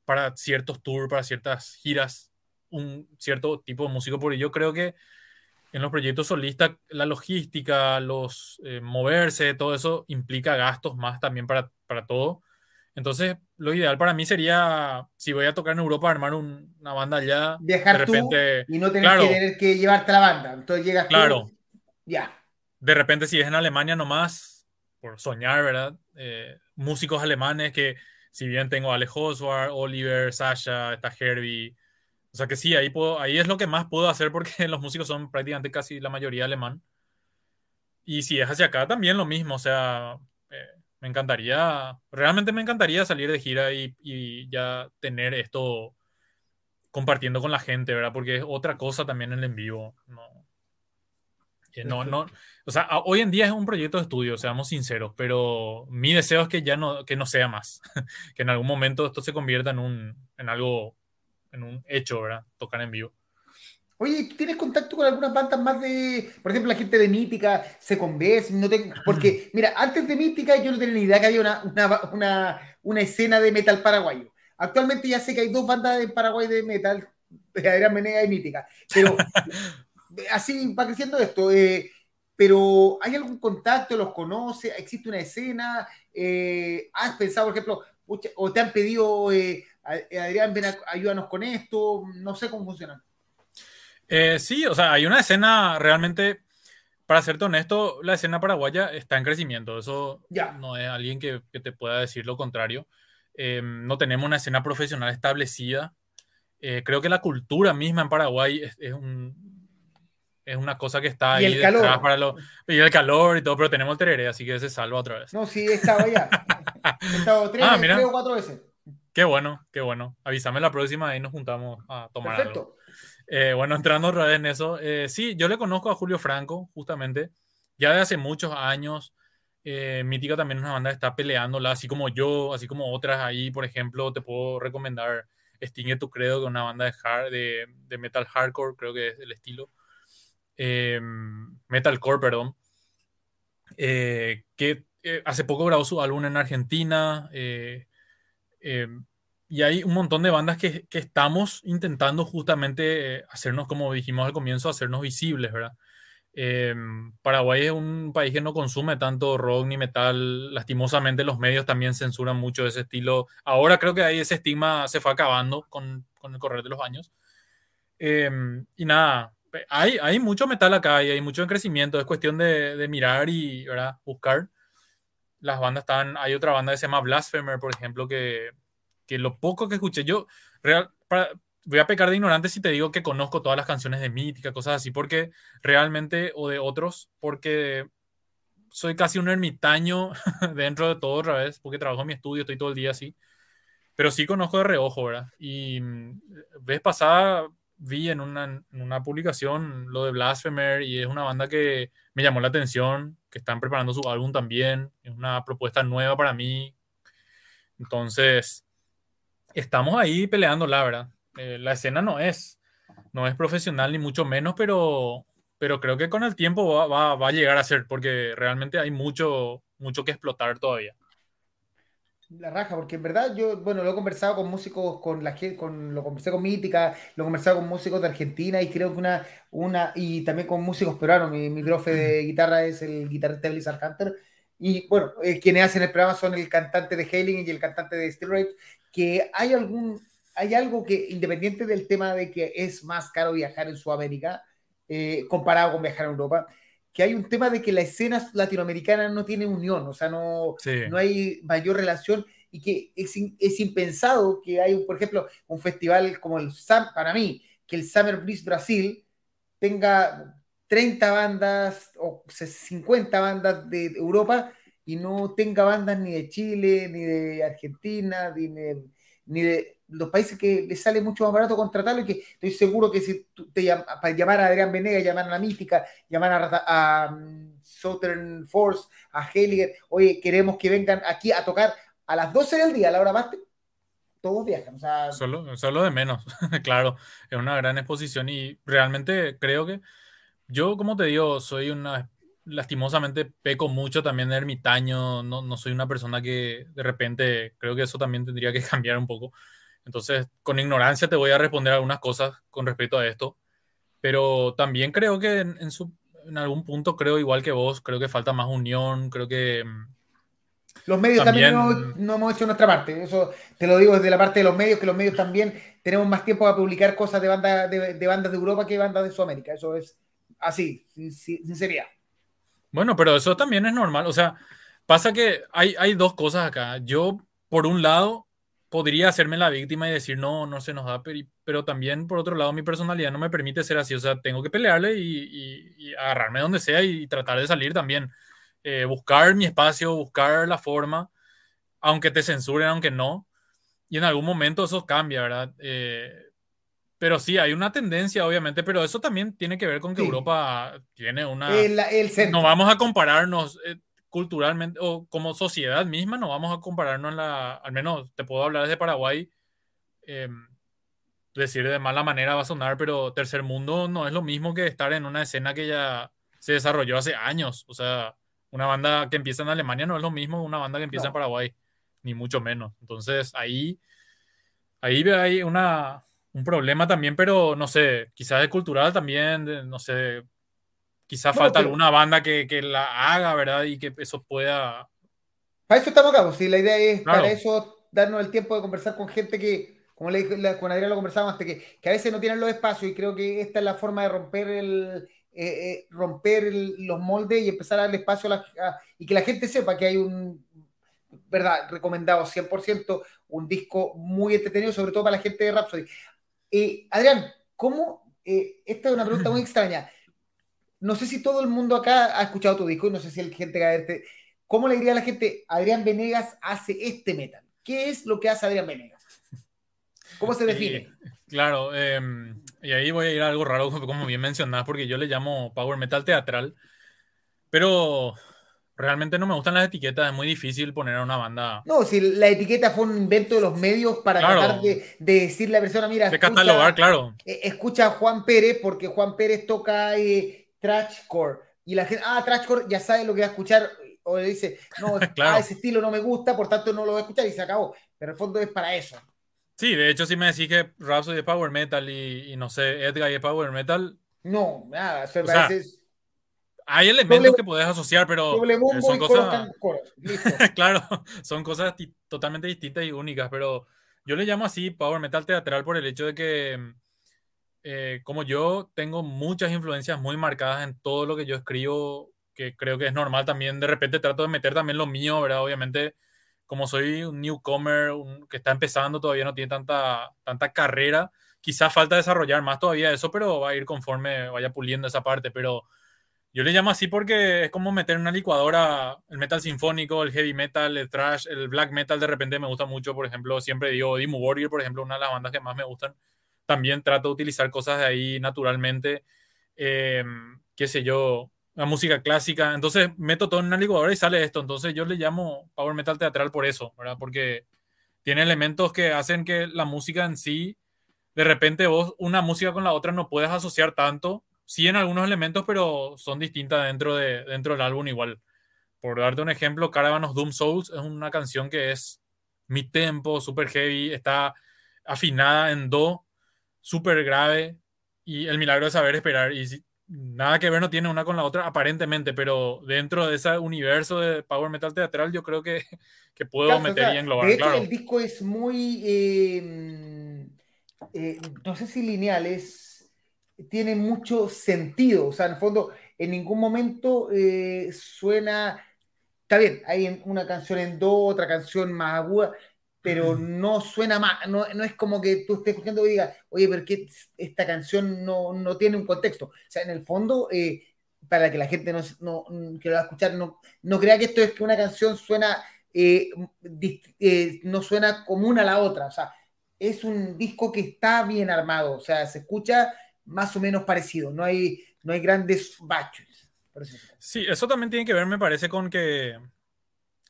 para ciertos tours, para ciertas giras, un cierto tipo de músico, porque yo creo que en los proyectos solistas la logística, los eh, moverse, todo eso implica gastos más también para, para todo. Entonces, lo ideal para mí sería, si voy a tocar en Europa, armar una banda allá. Viajar de repente, tú y no tener que, tener que llevarte la banda. Entonces llegas claro, ya. De repente, si es en Alemania nomás, por soñar, ¿verdad? Eh, músicos alemanes que, si bien tengo a Alex Oswald, Oliver, Sasha, está Herbie. O sea que sí, ahí, puedo, ahí es lo que más puedo hacer porque los músicos son prácticamente casi la mayoría alemán. Y si es hacia acá, también lo mismo. O sea, eh, me encantaría, realmente me encantaría salir de gira y, ya tener esto compartiendo con la gente, ¿verdad? Porque es otra cosa también en el en vivo. No, no, no, o sea, hoy en día es un proyecto de estudio, seamos sinceros, pero mi deseo es que ya no, que no sea más, que en algún momento esto se convierta en un, en algo, en un hecho, ¿verdad? Tocar en vivo. Oye, ¿tienes contacto con algunas bandas más de, por ejemplo, la gente de Mítica, se convence? No tengo, porque, mira, antes de Mítica yo no tenía ni idea que había una, una, escena de metal paraguayo. Actualmente ya sé que hay dos bandas en Paraguay de metal, Adrián Menega y Mítica. Pero así va creciendo esto. Eh, pero ¿hay algún contacto? ¿Los conoce? ¿Existe una escena? Eh, ¿Has pensado, por ejemplo, o te han pedido, eh, Adrián, ven, ayúdanos con esto? No sé cómo funciona. Eh, sí, o sea, hay una escena realmente, para serte honesto, la escena paraguaya está en crecimiento. Eso ya. no es alguien que, que te pueda decir lo contrario. no tenemos una escena profesional establecida. creo que la cultura misma en Paraguay es, un, es una cosa que está ahí. El calor. Para lo, y el calor y todo, pero tenemos tereré, así que se salva otra vez. No, sí, estaba ya. estaba tres, ah, tres, o cuatro veces. Qué bueno, qué bueno. Avísame la próxima y nos juntamos a tomar Perfecto. Eh, bueno, entrando otra vez en eso. Eh, sí, yo le conozco a Julio Franco, justamente, ya de hace muchos años. Eh, Mítica también es una banda que está peleándola, así como yo, así como otras ahí, por ejemplo, te puedo recomendar Extingue tu Credo, que es una banda de, hard, de, de metal hardcore, creo que es el estilo eh, metalcore, perdón, eh, que eh, hace poco grabó su álbum en Argentina. Eh, y hay un montón de bandas que, que estamos intentando justamente hacernos, como dijimos al comienzo, hacernos visibles, ¿verdad? Paraguay es un país que no consume tanto rock ni metal. Lastimosamente los medios también censuran mucho ese estilo. Ahora creo que ahí ese estigma se fue acabando con, con el correr de los años. y nada, hay, hay mucho metal acá y hay mucho en crecimiento. Es cuestión de, de mirar y ¿verdad? buscar. Las bandas están. Hay otra banda que se llama Blasphemer, por ejemplo, que, que lo poco que escuché, yo real, voy a pecar de ignorante si te digo que conozco todas las canciones de Mítica, cosas así, porque realmente, o de otros, porque soy casi un ermitaño dentro de todo otra vez, porque trabajo en mi estudio, estoy todo el día así. Pero sí conozco de reojo, ¿verdad? Y mm, vez pasada vi en una, en una, publicación lo de Blasphemer y es una banda que me llamó la atención, que están preparando su álbum también, es una propuesta nueva para mí. Entonces, estamos ahí peleando, la verdad. Eh, la escena no es, no es profesional ni mucho menos, pero, pero creo que con el tiempo va, va, va a llegar a ser, porque realmente hay mucho, mucho que explotar todavía la raja, porque en verdad yo, bueno, lo he conversado con músicos, con la con, lo conversé con Mítica, lo he conversado con músicos de Argentina y creo que una, una, y también con músicos peruanos, mi, mi profe de guitarra es el guitarrista Blizzard Hunter, y bueno, eh, quienes hacen el programa son el cantante de Hailing y el cantante de Steel Rape, que hay algún, hay algo que, independiente del tema de que es más caro viajar en Sudamérica, eh, comparado con viajar en Europa, que hay un tema de que la escena latinoamericana no tiene unión, o sea, no, no hay mayor relación y que es, es, impensado que hay, por ejemplo, un festival como el SAM, para mí, que el Summer Breeze Brasil tenga 30 bandas o 50 bandas de Europa y no tenga bandas ni de Chile, ni de Argentina, ni de, ni de los países que les sale mucho más barato contratarlo y que estoy seguro que si te para llamar a Adrián Venega, llamar a la Mística, llamar a, mm, Southern Force, a Helliger, oye, queremos que vengan aquí a tocar a las 12 del día, a la hora más, todos viajan. solo, solo de menos, claro, es una gran exposición y realmente creo que yo, como te digo, soy una lastimosamente peco mucho también de ermitaño, no, no, soy una persona que de repente creo que eso también tendría que cambiar un poco. Entonces, con ignorancia te voy a responder algunas cosas con respecto a esto, pero también creo que en, su, en algún punto creo igual que vos, creo que falta más unión, creo que... Mm, los medios también, no, hemos hecho nuestra parte, eso te lo digo desde la parte de los medios, que los medios también tenemos más tiempo para publicar cosas de, banda, de, bandas de Europa que bandas de Sudamérica, eso es así, sinceridad. Bueno, pero eso también es normal, o sea, pasa que hay, hay dos cosas acá. Yo, por un lado, podría hacerme la víctima y decir, no, no se nos da, pero, también, por otro lado, mi personalidad no me permite ser así, o sea, tengo que pelearle y, agarrarme donde sea y tratar de salir también. Eh, buscar mi espacio, buscar la forma, aunque te censuren, aunque no, y en algún momento eso cambia, ¿verdad? Eh, pero sí, hay una tendencia, obviamente, pero eso también tiene que ver con que Europa tiene una... no vamos a compararnos. Eh, culturalmente o como sociedad misma no vamos a compararnos en la, al menos te puedo hablar desde Paraguay, em, decir de mala manera va a sonar, pero tercer mundo no es lo mismo que estar en una escena que ya se desarrolló hace años, o sea, una banda que empieza en Alemania no es lo mismo que una banda que empieza en Paraguay, ni mucho menos. Entonces ahí, ahí hay una, un problema también, pero no sé, quizás es cultural también, no sé, Quizá falta alguna banda que, que, la haga, ¿verdad? Y que eso pueda Para eso estamos acá, pues, si la idea es para eso darnos el tiempo de conversar con gente que, como le dije, con Adrián lo conversamos antes, que, que a veces no tienen los espacios y creo que esta es la forma de romper el, eh, eh, romper los moldes y empezar a darle espacio a la, y que la gente sepa que hay un, verdad, recomendado 100%, un disco muy entretenido, sobre todo para la gente de Rhapsody. Eh, Adrián, ¿cómo? esta es una pregunta muy extraña. No sé si todo el mundo acá ha escuchado tu disco, no sé si hay gente que verte. ¿Cómo le diría a la gente, Adrián Venegas hace este metal? ¿Qué es lo que hace Adrián Venegas? ¿Cómo se define? claro, eh, y ahí voy a ir a algo raro, como bien mencionás, porque yo le llamo power metal teatral, pero realmente no me gustan las etiquetas, es muy difícil poner a una banda. No, si la etiqueta fue un invento de los medios para tratar de, decirle a la persona, mira, de catalogar, claro. Eh, escucha a Juan Pérez, porque Juan Pérez toca eh, Trashcore, y la gente, ah, Trashcore ya sabe lo que va a escuchar, o le dice, no, ah, ese estilo no me gusta, por tanto no lo voy a escuchar, y se acabó. Pero en el fondo es para eso. Sí, de hecho, si me decís que Rhapsody es Power Metal y, no sé, Edgar es Power Metal. No, nada, o hay elementos que puedes asociar, pero son cosas. claro, son cosas totalmente distintas y únicas, pero yo le llamo así Power Metal teatral por el hecho de que, eh, como yo tengo muchas influencias muy marcadas en todo lo que yo escribo, que creo que es normal también, de repente trato de meter también lo mío, ¿verdad? Obviamente como soy un newcomer que está empezando, todavía no tiene tanta, tanta carrera, quizás falta desarrollar más todavía eso, pero va a ir conforme vaya puliendo esa parte. Pero yo le llamo así porque es como meter en una licuadora el metal sinfónico, el heavy metal, el thrash, el black metal. De repente me gusta mucho, por ejemplo, siempre digo Dimmu Warrior, por ejemplo, una de las bandas que más me gustan. También trato de utilizar cosas de ahí naturalmente. Eh, qué sé yo, la música clásica. Entonces meto todo en una licuadora y sale esto. Entonces yo le llamo power metal teatral por eso, ¿verdad? Porque tiene elementos que hacen que la música en sí, de repente vos una música con la otra no puedes asociar tanto. Sí en algunos elementos, pero son distintas dentro, de, dentro del álbum igual. Por darte un ejemplo, Caravan of Doom Souls es una canción que es mi tempo, super heavy, está afinada en do, súper grave, y el milagro de saber esperar. Y nada que ver no tiene una con la otra aparentemente, pero dentro de ese universo de power metal teatral yo creo que, que puedo meter y englobar. De hecho, el disco es muy, em, eh, no sé si lineal, es, tiene mucho sentido, o sea, en el fondo, en ningún momento eh, suena, está bien, hay una canción en do, otra canción más aguda, pero no suena más, no, no, es como que tú estés escuchando y digas, oye, pero que esta canción no, no, tiene un contexto. O sea, en el fondo, eh, para que la gente no, no, que lo va a escuchar no, no crea que esto es que una canción suena, eh, eh, no suena común a la otra. O sea, es un disco que está bien armado, o sea, se escucha más o menos parecido, no hay, no hay grandes baches. Sí, eso también tiene que ver, me parece, con que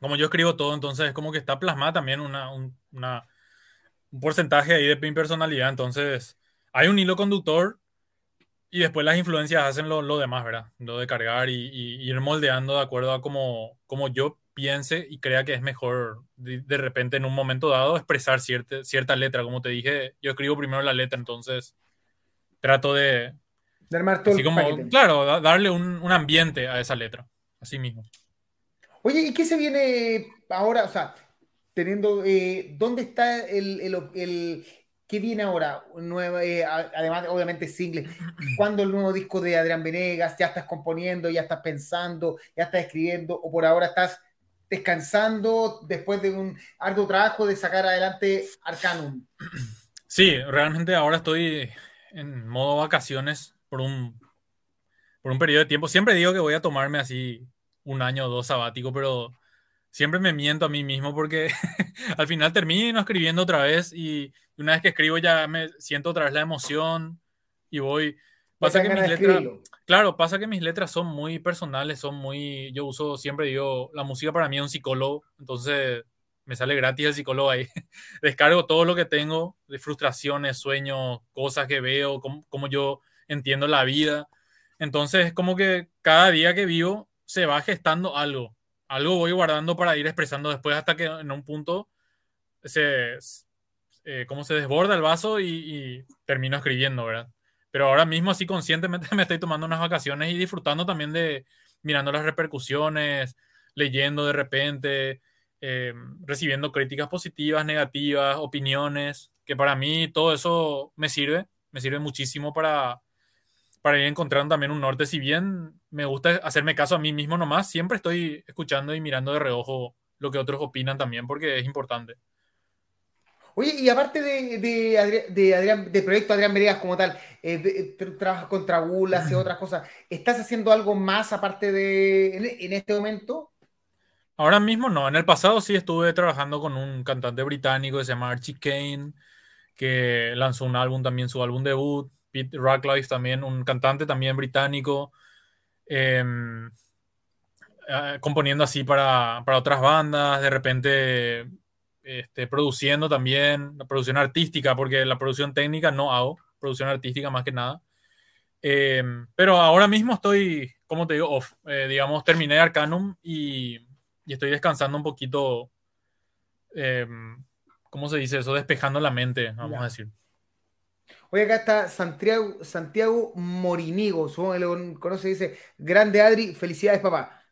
como yo escribo todo, entonces es como que está plasmada también una, un, porcentaje ahí de mi personalidad. Entonces, hay un hilo conductor y después las influencias hacen lo, lo demás, ¿verdad? Lo de cargar y, ir moldeando de acuerdo a como, como yo piense y crea que es mejor de, repente en un momento dado expresar cierta, cierta letra. Como te dije, yo escribo primero la letra, entonces trato de... De armar todo Claro, darle un, un ambiente a esa letra, así mismo. Oye, ¿y qué se viene ahora? O sea, teniendo, eh, ¿dónde está el, el, ¿qué viene ahora? Nueva, eh, además, obviamente, single. ¿Cuándo el nuevo disco de Adrián Venegas? ¿Ya estás componiendo? ¿Ya estás pensando? ¿Ya estás escribiendo? ¿O por ahora estás descansando después de un arduo trabajo de sacar adelante Arcanum? Sí, realmente ahora estoy en modo vacaciones por un, por un periodo de tiempo. Siempre digo que voy a tomarme así un año o dos sabático, pero siempre me miento a mí mismo porque al final termino escribiendo otra vez y una vez que escribo ya me siento otra vez la emoción y voy. Pasa que mis letras, claro, pasa que mis letras son muy personales, son muy, yo uso, siempre digo, la música para mí es un psicólogo, entonces me sale gratis el psicólogo ahí. Descargo todo lo que tengo de frustraciones, sueños, cosas que veo, cómo, yo entiendo la vida. Entonces, como que cada día que vivo se va gestando algo. Algo voy guardando para ir expresando después hasta que en un punto se, eh, como se desborda el vaso y, termino escribiendo, ¿verdad? Pero ahora mismo así conscientemente me estoy tomando unas vacaciones y disfrutando también de mirando las repercusiones, leyendo de repente, eh, recibiendo críticas positivas, negativas, opiniones, que para mí todo eso me sirve, me sirve muchísimo para, para ir encontrando también un norte. Si bien me gusta hacerme caso a mí mismo nomás, siempre estoy escuchando y mirando de reojo lo que otros opinan también, porque es importante. Oye, y aparte de, de, de Adrián, de proyecto Adrián Veredas como tal, eh, trabajas contra Bulas y otras cosas, ¿estás haciendo algo más aparte de en, este momento? Ahora mismo no, en el pasado sí estuve trabajando con un cantante británico que se llama Archie Kane, que lanzó un álbum también, su álbum debut, Pete Rocklife también, un cantante también británico, eh, componiendo así para, para, otras bandas, de repente este, produciendo también, la producción artística, porque la producción técnica no hago, producción artística más que nada. Em, pero ahora mismo estoy, como te digo, off. Eh, digamos, terminé Arcanum y y estoy descansando un poquito, em, ¿cómo se dice eso? Despejando la mente, vamos a decir. Oye, acá está Santiago, Santiago Morinigo, supongo que lo conoce, dice, grande Adri, felicidades papá.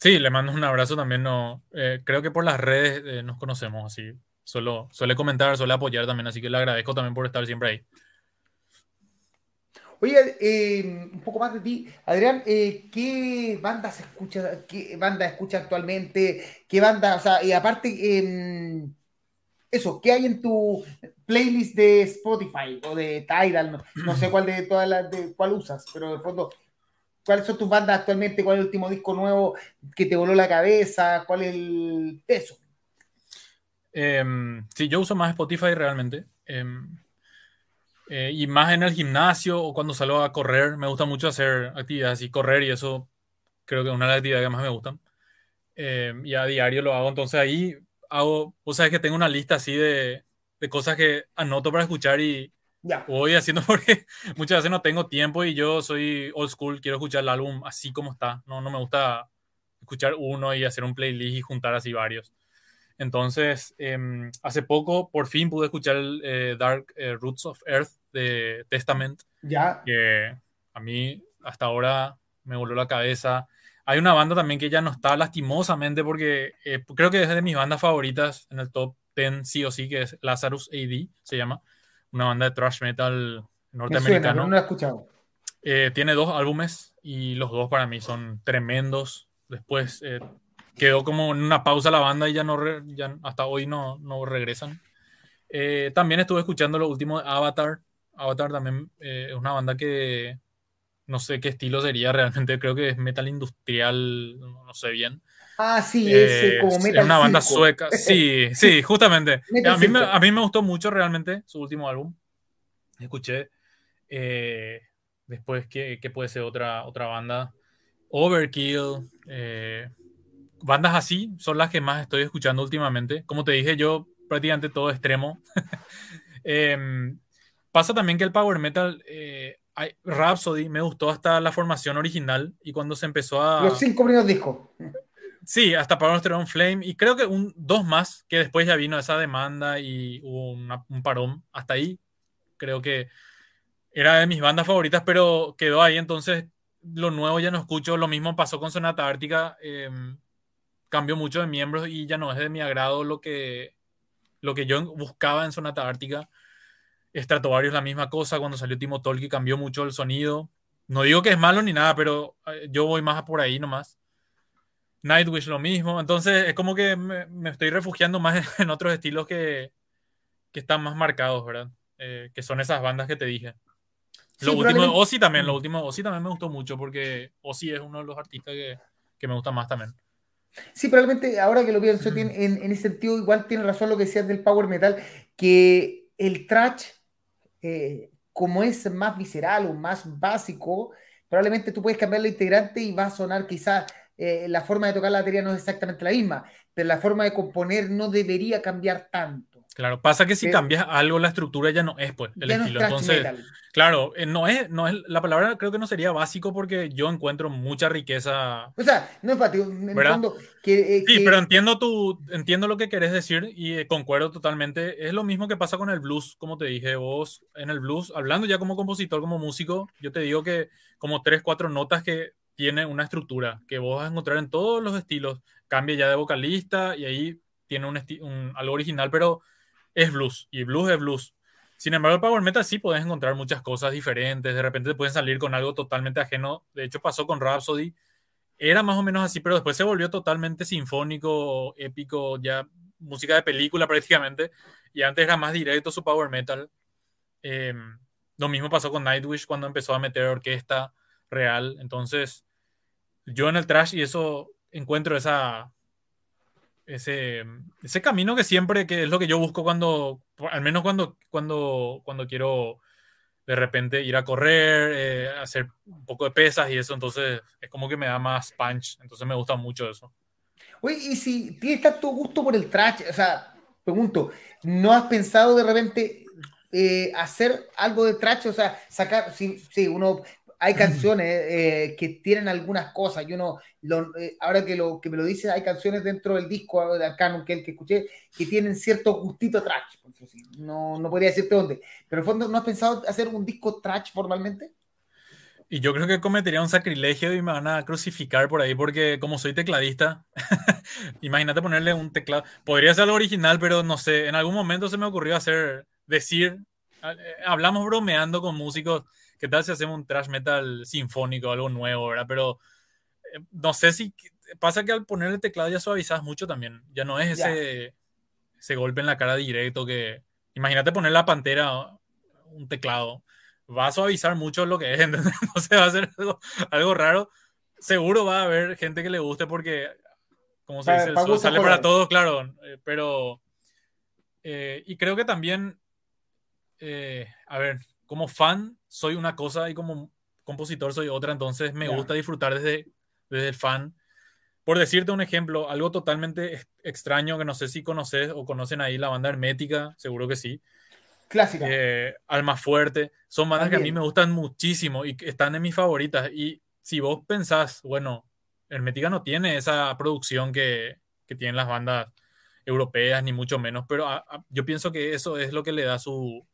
Sí, le mando un abrazo también, no, eh, creo que por las redes eh, nos conocemos, así, solo, suele comentar, suele apoyar también, así que le agradezco también por estar siempre ahí. Oye, eh, un poco más de ti, Adrián, eh, ¿qué bandas escucha, qué banda escucha actualmente? ¿Qué banda, o sea, y aparte, em, eso, ¿qué hay en tu playlist de Spotify o de Tidal? No, sé cuál de todas las, de cuál usas, pero de fondo, ¿cuáles son tus bandas actualmente? ¿Cuál es el último disco nuevo que te voló la cabeza? ¿Cuál es el eso? Em, sí, yo uso más Spotify realmente. Em, eh, y más en el gimnasio o cuando salgo a correr, me gusta mucho hacer actividades y correr y eso creo que es una de las actividades que más me gustan. Eh, y a diario lo hago, entonces ahí hago, vos sabes que tengo una lista así de, de cosas que anoto para escuchar y voy haciendo porque muchas veces no tengo tiempo y yo soy old school, quiero escuchar el álbum así como está, no, no me gusta escuchar uno y hacer un playlist y juntar así varios. Entonces, em, hace poco por fin pude escuchar el eh, Dark eh, Roots of Earth de Testament. Ya. Que a mí hasta ahora me voló la cabeza. Hay una banda también que ya no está lastimosamente porque eh, creo que es de mis bandas favoritas en el top 10 sí o sí, que es Lazarus AD, se llama. Una banda de thrash metal norteamericano. no lo he escuchado. tiene dos álbumes y los dos para mí son tremendos. Después quedó como en una pausa la banda y ya no, ya hasta hoy no, no regresan. Eh, también estuve escuchando lo último de Avatar. Avatar también eh, es una banda que no sé qué estilo sería realmente, creo que es metal industrial, no, sé bien. Ah, sí, es eh, como metal. Es una banda sueca, sí, sí, justamente. a, mí me, a mí me gustó mucho realmente su último álbum. Escuché después que, que, puede ser otra, otra banda. Overkill, bandas así son las que más estoy escuchando últimamente. Como te dije, yo prácticamente todo extremo. Em, pasa también que el power metal, eh, Rhapsody, me gustó hasta la formación original y cuando se empezó a... Los cinco primeros discos. Sí, hasta Power on Flame y creo que un, dos más, que después ya vino esa demanda y hubo un parón. Hasta ahí creo que era de mis bandas favoritas, pero quedó ahí, entonces lo nuevo ya no escucho. Lo mismo pasó con Sonata Ártica. Em, cambió mucho de miembros y ya no es de mi agrado lo que, lo que yo buscaba en Sonata Ártica. Stratovarius la misma cosa, cuando salió Timo Tolki cambió mucho el sonido. No digo que es malo ni nada, pero eh, yo voy más por ahí nomás. Nightwish lo mismo, entonces es como que me, estoy refugiando más en otros estilos que, que están más marcados, ¿verdad? Eh, que son esas bandas que te dije. Lo último de Ozzy también, lo mm. último de Ozzy también me gustó mucho porque Ozzy es uno de los artistas que, que me gusta más también. Sí, probablemente ahora que lo pienso, en, en, ese sentido, igual tiene razón lo que decías del power metal, que el trash, eh, como es más visceral o más básico, probablemente tú puedes cambiar la integrante y va a sonar quizás eh, la forma de tocar la batería no es exactamente la misma, pero la forma de componer no debería cambiar tanto. Claro, pasa que si cambias algo, la estructura ya no es pues el estilo. Entonces, claro, eh, no es, no es, la palabra creo que no sería básico porque yo encuentro mucha riqueza. O sea, no es en que, eh, Sí, pero entiendo tu, entiendo lo que querés decir y eh, concuerdo totalmente. Es lo mismo que pasa con el blues, como te dije, vos en el blues, hablando ya como compositor, como músico, yo te digo que como tres, cuatro notas que tiene una estructura que vos vas a encontrar en todos los estilos. Cambia ya de vocalista y ahí tiene algo original, pero es blues y blues es blues. Sin embargo, el power metal sí puedes encontrar muchas cosas diferentes. De repente te pueden salir con algo totalmente ajeno. De hecho, pasó con Rhapsody. Era más o menos así, pero después se volvió totalmente sinfónico, épico, ya música de película prácticamente. Y antes era más directo su power metal. Em, lo mismo pasó con Nightwish cuando empezó a meter orquesta real. Entonces, yo en el trash y eso encuentro esa ese, ese camino que siempre que es lo que yo busco cuando al menos cuando cuando cuando quiero de repente ir a correr eh, hacer un poco de pesas y eso entonces es como que me da más punch entonces me gusta mucho eso. Oye, y si tienes tanto gusto por el trash o sea pregunto no has pensado de repente eh, hacer algo de trash o sea sacar si, si uno hay canciones eh, que tienen algunas cosas. Yo no, eh, ahora que, lo, que me lo dices, hay canciones dentro del disco de Arcanum que el que escuché que tienen cierto gustito trash. No, no podría decirte dónde. Pero en fondo, ¿no has pensado hacer un disco trash formalmente? Y yo creo que cometería un sacrilegio y me van a crucificar por ahí porque como soy tecladista, imagínate ponerle un teclado. Podría ser algo original, pero no sé, en algún momento se me ocurrió hacer, decir, eh, hablamos bromeando con músicos ¿qué tal si hacemos un thrash metal sinfónico, algo nuevo, ¿verdad? Pero eh, no sé si pasa que al poner el teclado ya suavizas mucho también. Ya no es ese, ese golpe en la cara directo que. Imagínate poner la pantera, un teclado. Va a suavizar mucho lo que es, ¿entendés? va a ser algo, raro. Seguro va a haber gente que le guste porque, como se dice, el sale para todos, claro. Eh, pero. Eh, y creo que también. a ver, como fan soy una cosa y como compositor soy otra, entonces me gusta disfrutar desde, desde el fan. Por decirte un ejemplo, algo totalmente extraño que no sé si conoces o conocen ahí la banda Hermética, seguro que sí. Clásica. Eh, Alma Fuerte. Son bandas que a mí me gustan muchísimo y están en mis favoritas. Y si vos pensás, bueno, Hermética no tiene esa producción que, que tienen las bandas europeas, ni mucho menos, pero yo pienso que eso es lo que le da su,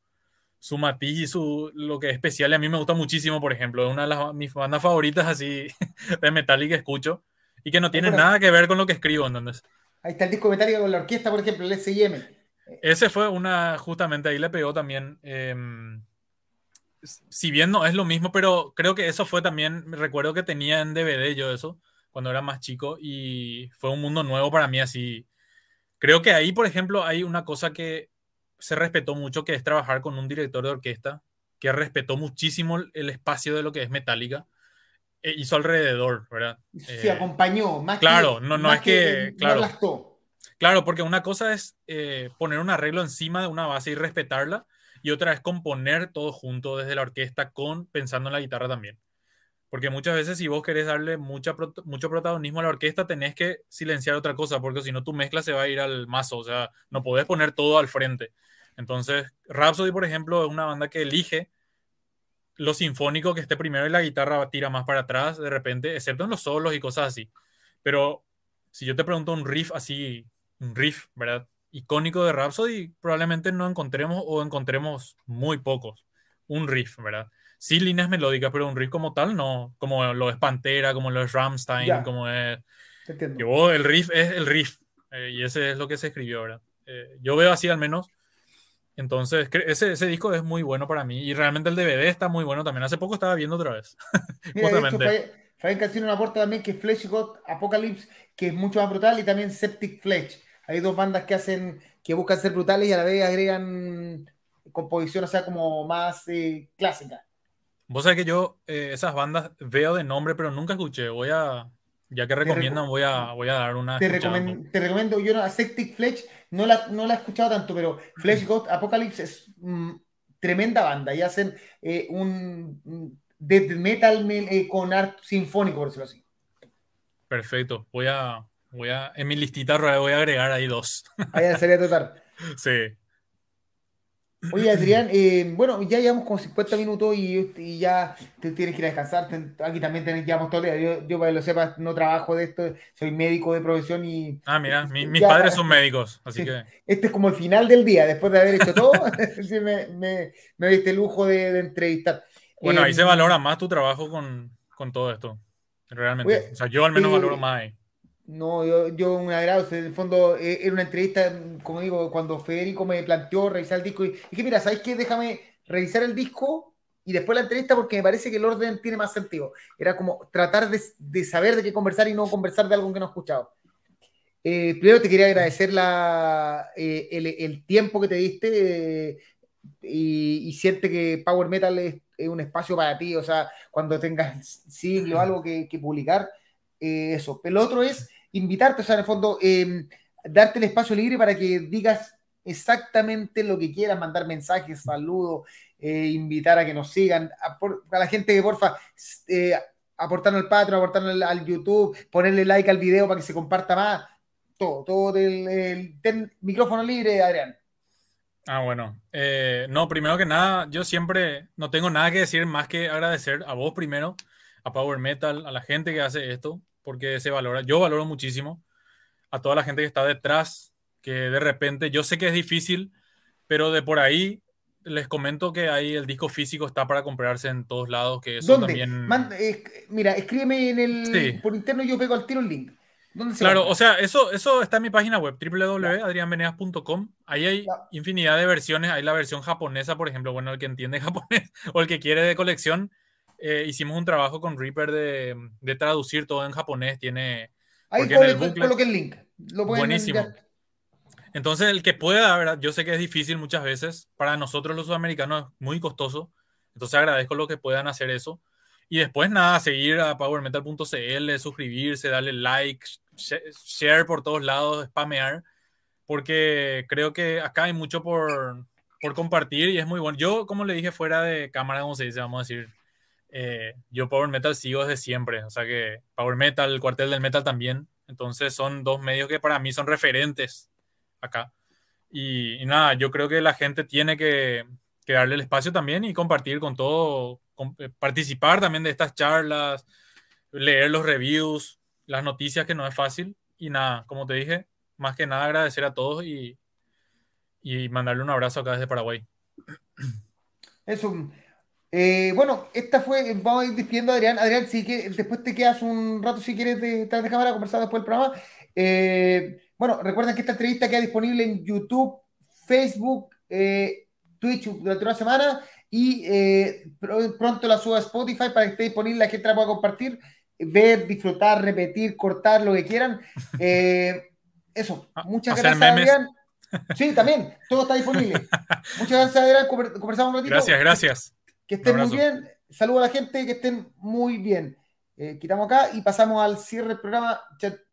su matiz y su, lo que es especial. a mí me gusta muchísimo, por ejemplo, es una de las, mis bandas favoritas así de Metallica que escucho y que no tiene nada que ver con lo que escribo, ¿entendés? Ahí está el disco Metallica con la orquesta, por ejemplo, el S&M. Ese fue una, justamente ahí le pegó también. Em, si bien no es lo mismo, pero creo que eso fue también, recuerdo que tenía en DVD yo eso, cuando era más chico, y fue un mundo nuevo para mí así. Creo que ahí, por ejemplo, hay una cosa que se respetó mucho, que es trabajar con un director de orquesta que respetó muchísimo el espacio de lo que es Metallica. E hizo alrededor, ¿verdad? Se eh, acompañó, más Claro, no, no es que. claro, claro, porque una cosa es eh, poner un arreglo encima de una base y respetarla, y otra es componer todo junto desde la orquesta con pensando en la guitarra también. Porque muchas veces si vos querés darle mucha, mucho protagonismo a la orquesta, tenés que silenciar otra cosa, porque si no tu mezcla se va a ir al mazo, o sea, no podés poner todo al frente. Entonces, Rhapsody, por ejemplo, es una banda que elige lo sinfónico que esté primero y la guitarra tira más para atrás de repente, excepto en los solos y cosas así. Pero si yo te pregunto un riff así, un riff, ¿verdad? Icónico de Rhapsody, probablemente no encontremos o encontremos muy pocos. Un riff, ¿verdad? Sí líneas melódicas, pero un riff como tal no, como lo es Pantera, como lo es Ramstein, como es... Que el riff es el riff, eh, y ese es lo que se escribió, ¿verdad? Eh, yo veo así al menos entonces, ese, ese disco es muy bueno para mí y realmente el DVD está muy bueno también. Hace poco estaba viendo otra vez. Mira, Justamente. Fabián Casino aporta también que Flesh God Apocalypse, que es mucho más brutal, y también Septic Flesh. Hay dos bandas que hacen, que buscan ser brutales y a la vez agregan composición, o sea, como más eh, clásica. Vos sabés que yo eh, esas bandas veo de nombre, pero nunca escuché. Voy a, ya que recomiendan, voy a, voy a dar una. Te, te recomiendo, yo no, a Septic Flesh no la, no la he escuchado tanto, pero Flesh God Apocalypse es mm, tremenda banda y hacen eh, un death metal eh, con art sinfónico, por decirlo así. Perfecto, voy a, voy a, en mi listita voy a agregar ahí dos. Ahí sería total. sí. Oye, Adrián, eh, bueno, ya llevamos como 50 minutos y, ya te tienes que ir a descansar. Aquí también tenés, llevamos todo el día. Yo, para que lo sepas, no trabajo de esto, soy médico de profesión y. Ah, mira, mis padres son médicos, así que. Este es como el final del día, después de haber hecho todo, me, me, me diste el lujo de, entrevistar. Bueno, ahí se em, valora más tu trabajo con, con todo esto. realmente. o sea, yo al menos eh, valoro más ahí. No, yo, yo un agrado. En el fondo, eh, era una entrevista, como digo, cuando Federico me planteó revisar el disco. Y dije, mira, ¿sabes qué? Déjame revisar el disco y después la entrevista porque me parece que el orden tiene más sentido. Era como tratar de, saber de qué conversar y no conversar de algo que no he escuchado. Eh, primero te quería agradecer la, eh, el, tiempo que te diste y, siente que Power Metal es, un espacio para ti, o sea, cuando tengas siglo o algo que, que publicar, eso. Pero otro es invitarte, o sea, en el fondo, em, darte el espacio libre para que digas exactamente lo que quieras, mandar mensajes, saludos, eh, invitar a que nos sigan, a, la gente que porfa, eh, aportarnos al Patreon, aportarnos al, YouTube, ponerle like al video para que se comparta más, todo, todo el, micrófono libre, Adrián. Ah, bueno. Eh, no, primero que nada, yo siempre no tengo nada que decir más que agradecer a vos primero, a Power Metal, a la gente que hace esto, porque se valora. Yo valoro muchísimo a toda la gente que está detrás, que de repente, yo sé que es difícil, pero de por ahí les comento que ahí el disco físico está para comprarse en todos lados, que eso también... mira, escríbeme en el por interno yo pego al tiro el link. claro, o sea, eso, eso está en mi página web, www.adrianveneas.com. Ahí hay infinidad de versiones. Hay la versión japonesa, por ejemplo, bueno, el que entiende japonés o el que quiere de colección. Eh, hicimos un trabajo con Reaper de, de, traducir todo en japonés. Tiene. Ahí coloque el link. Lo buenísimo. Entonces, el que pueda, ¿verdad? yo sé que es difícil muchas veces. Para nosotros los sudamericanos es muy costoso. Entonces, agradezco lo que puedan hacer eso. Y después, nada, seguir a powermetal.cl, suscribirse, darle like, share por todos lados, spamear. Porque creo que acá hay mucho por, por compartir y es muy bueno. Yo, como le dije, fuera de cámara, como se dice, vamos a decir, eh, yo Power Metal sigo desde siempre, o sea que Power Metal, el cuartel del metal también, entonces son dos medios que para mí son referentes acá. Y, nada, yo creo que la gente tiene que, darle el espacio también y compartir con todo, eh, participar también de estas charlas, leer los reviews, las noticias que no es fácil. Y nada, como te dije, más que nada agradecer a todos y, y mandarle un abrazo acá desde Paraguay. Eso, eh, bueno, esta fue, vamos a ir despidiendo a Adrián. Adrián, si que después te quedas un rato si quieres detrás de cámara conversar después del programa. Eh, bueno, recuerden que esta entrevista queda disponible en YouTube, Facebook, eh, Twitch durante una semana y pronto la suba a Spotify para que esté disponible, la gente la pueda compartir, ver, disfrutar, repetir, cortar, lo que quieran. eso, ah, muchas gracias, Adrián. Sí, también, todo está disponible. Muchas gracias, Adrián. Conversamos un ratito. Gracias, gracias. Que estén muy bien. Saludo a la gente, que estén muy bien. Eh, quitamos acá y pasamos al cierre del programa.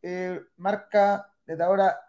Eh, marca desde ahora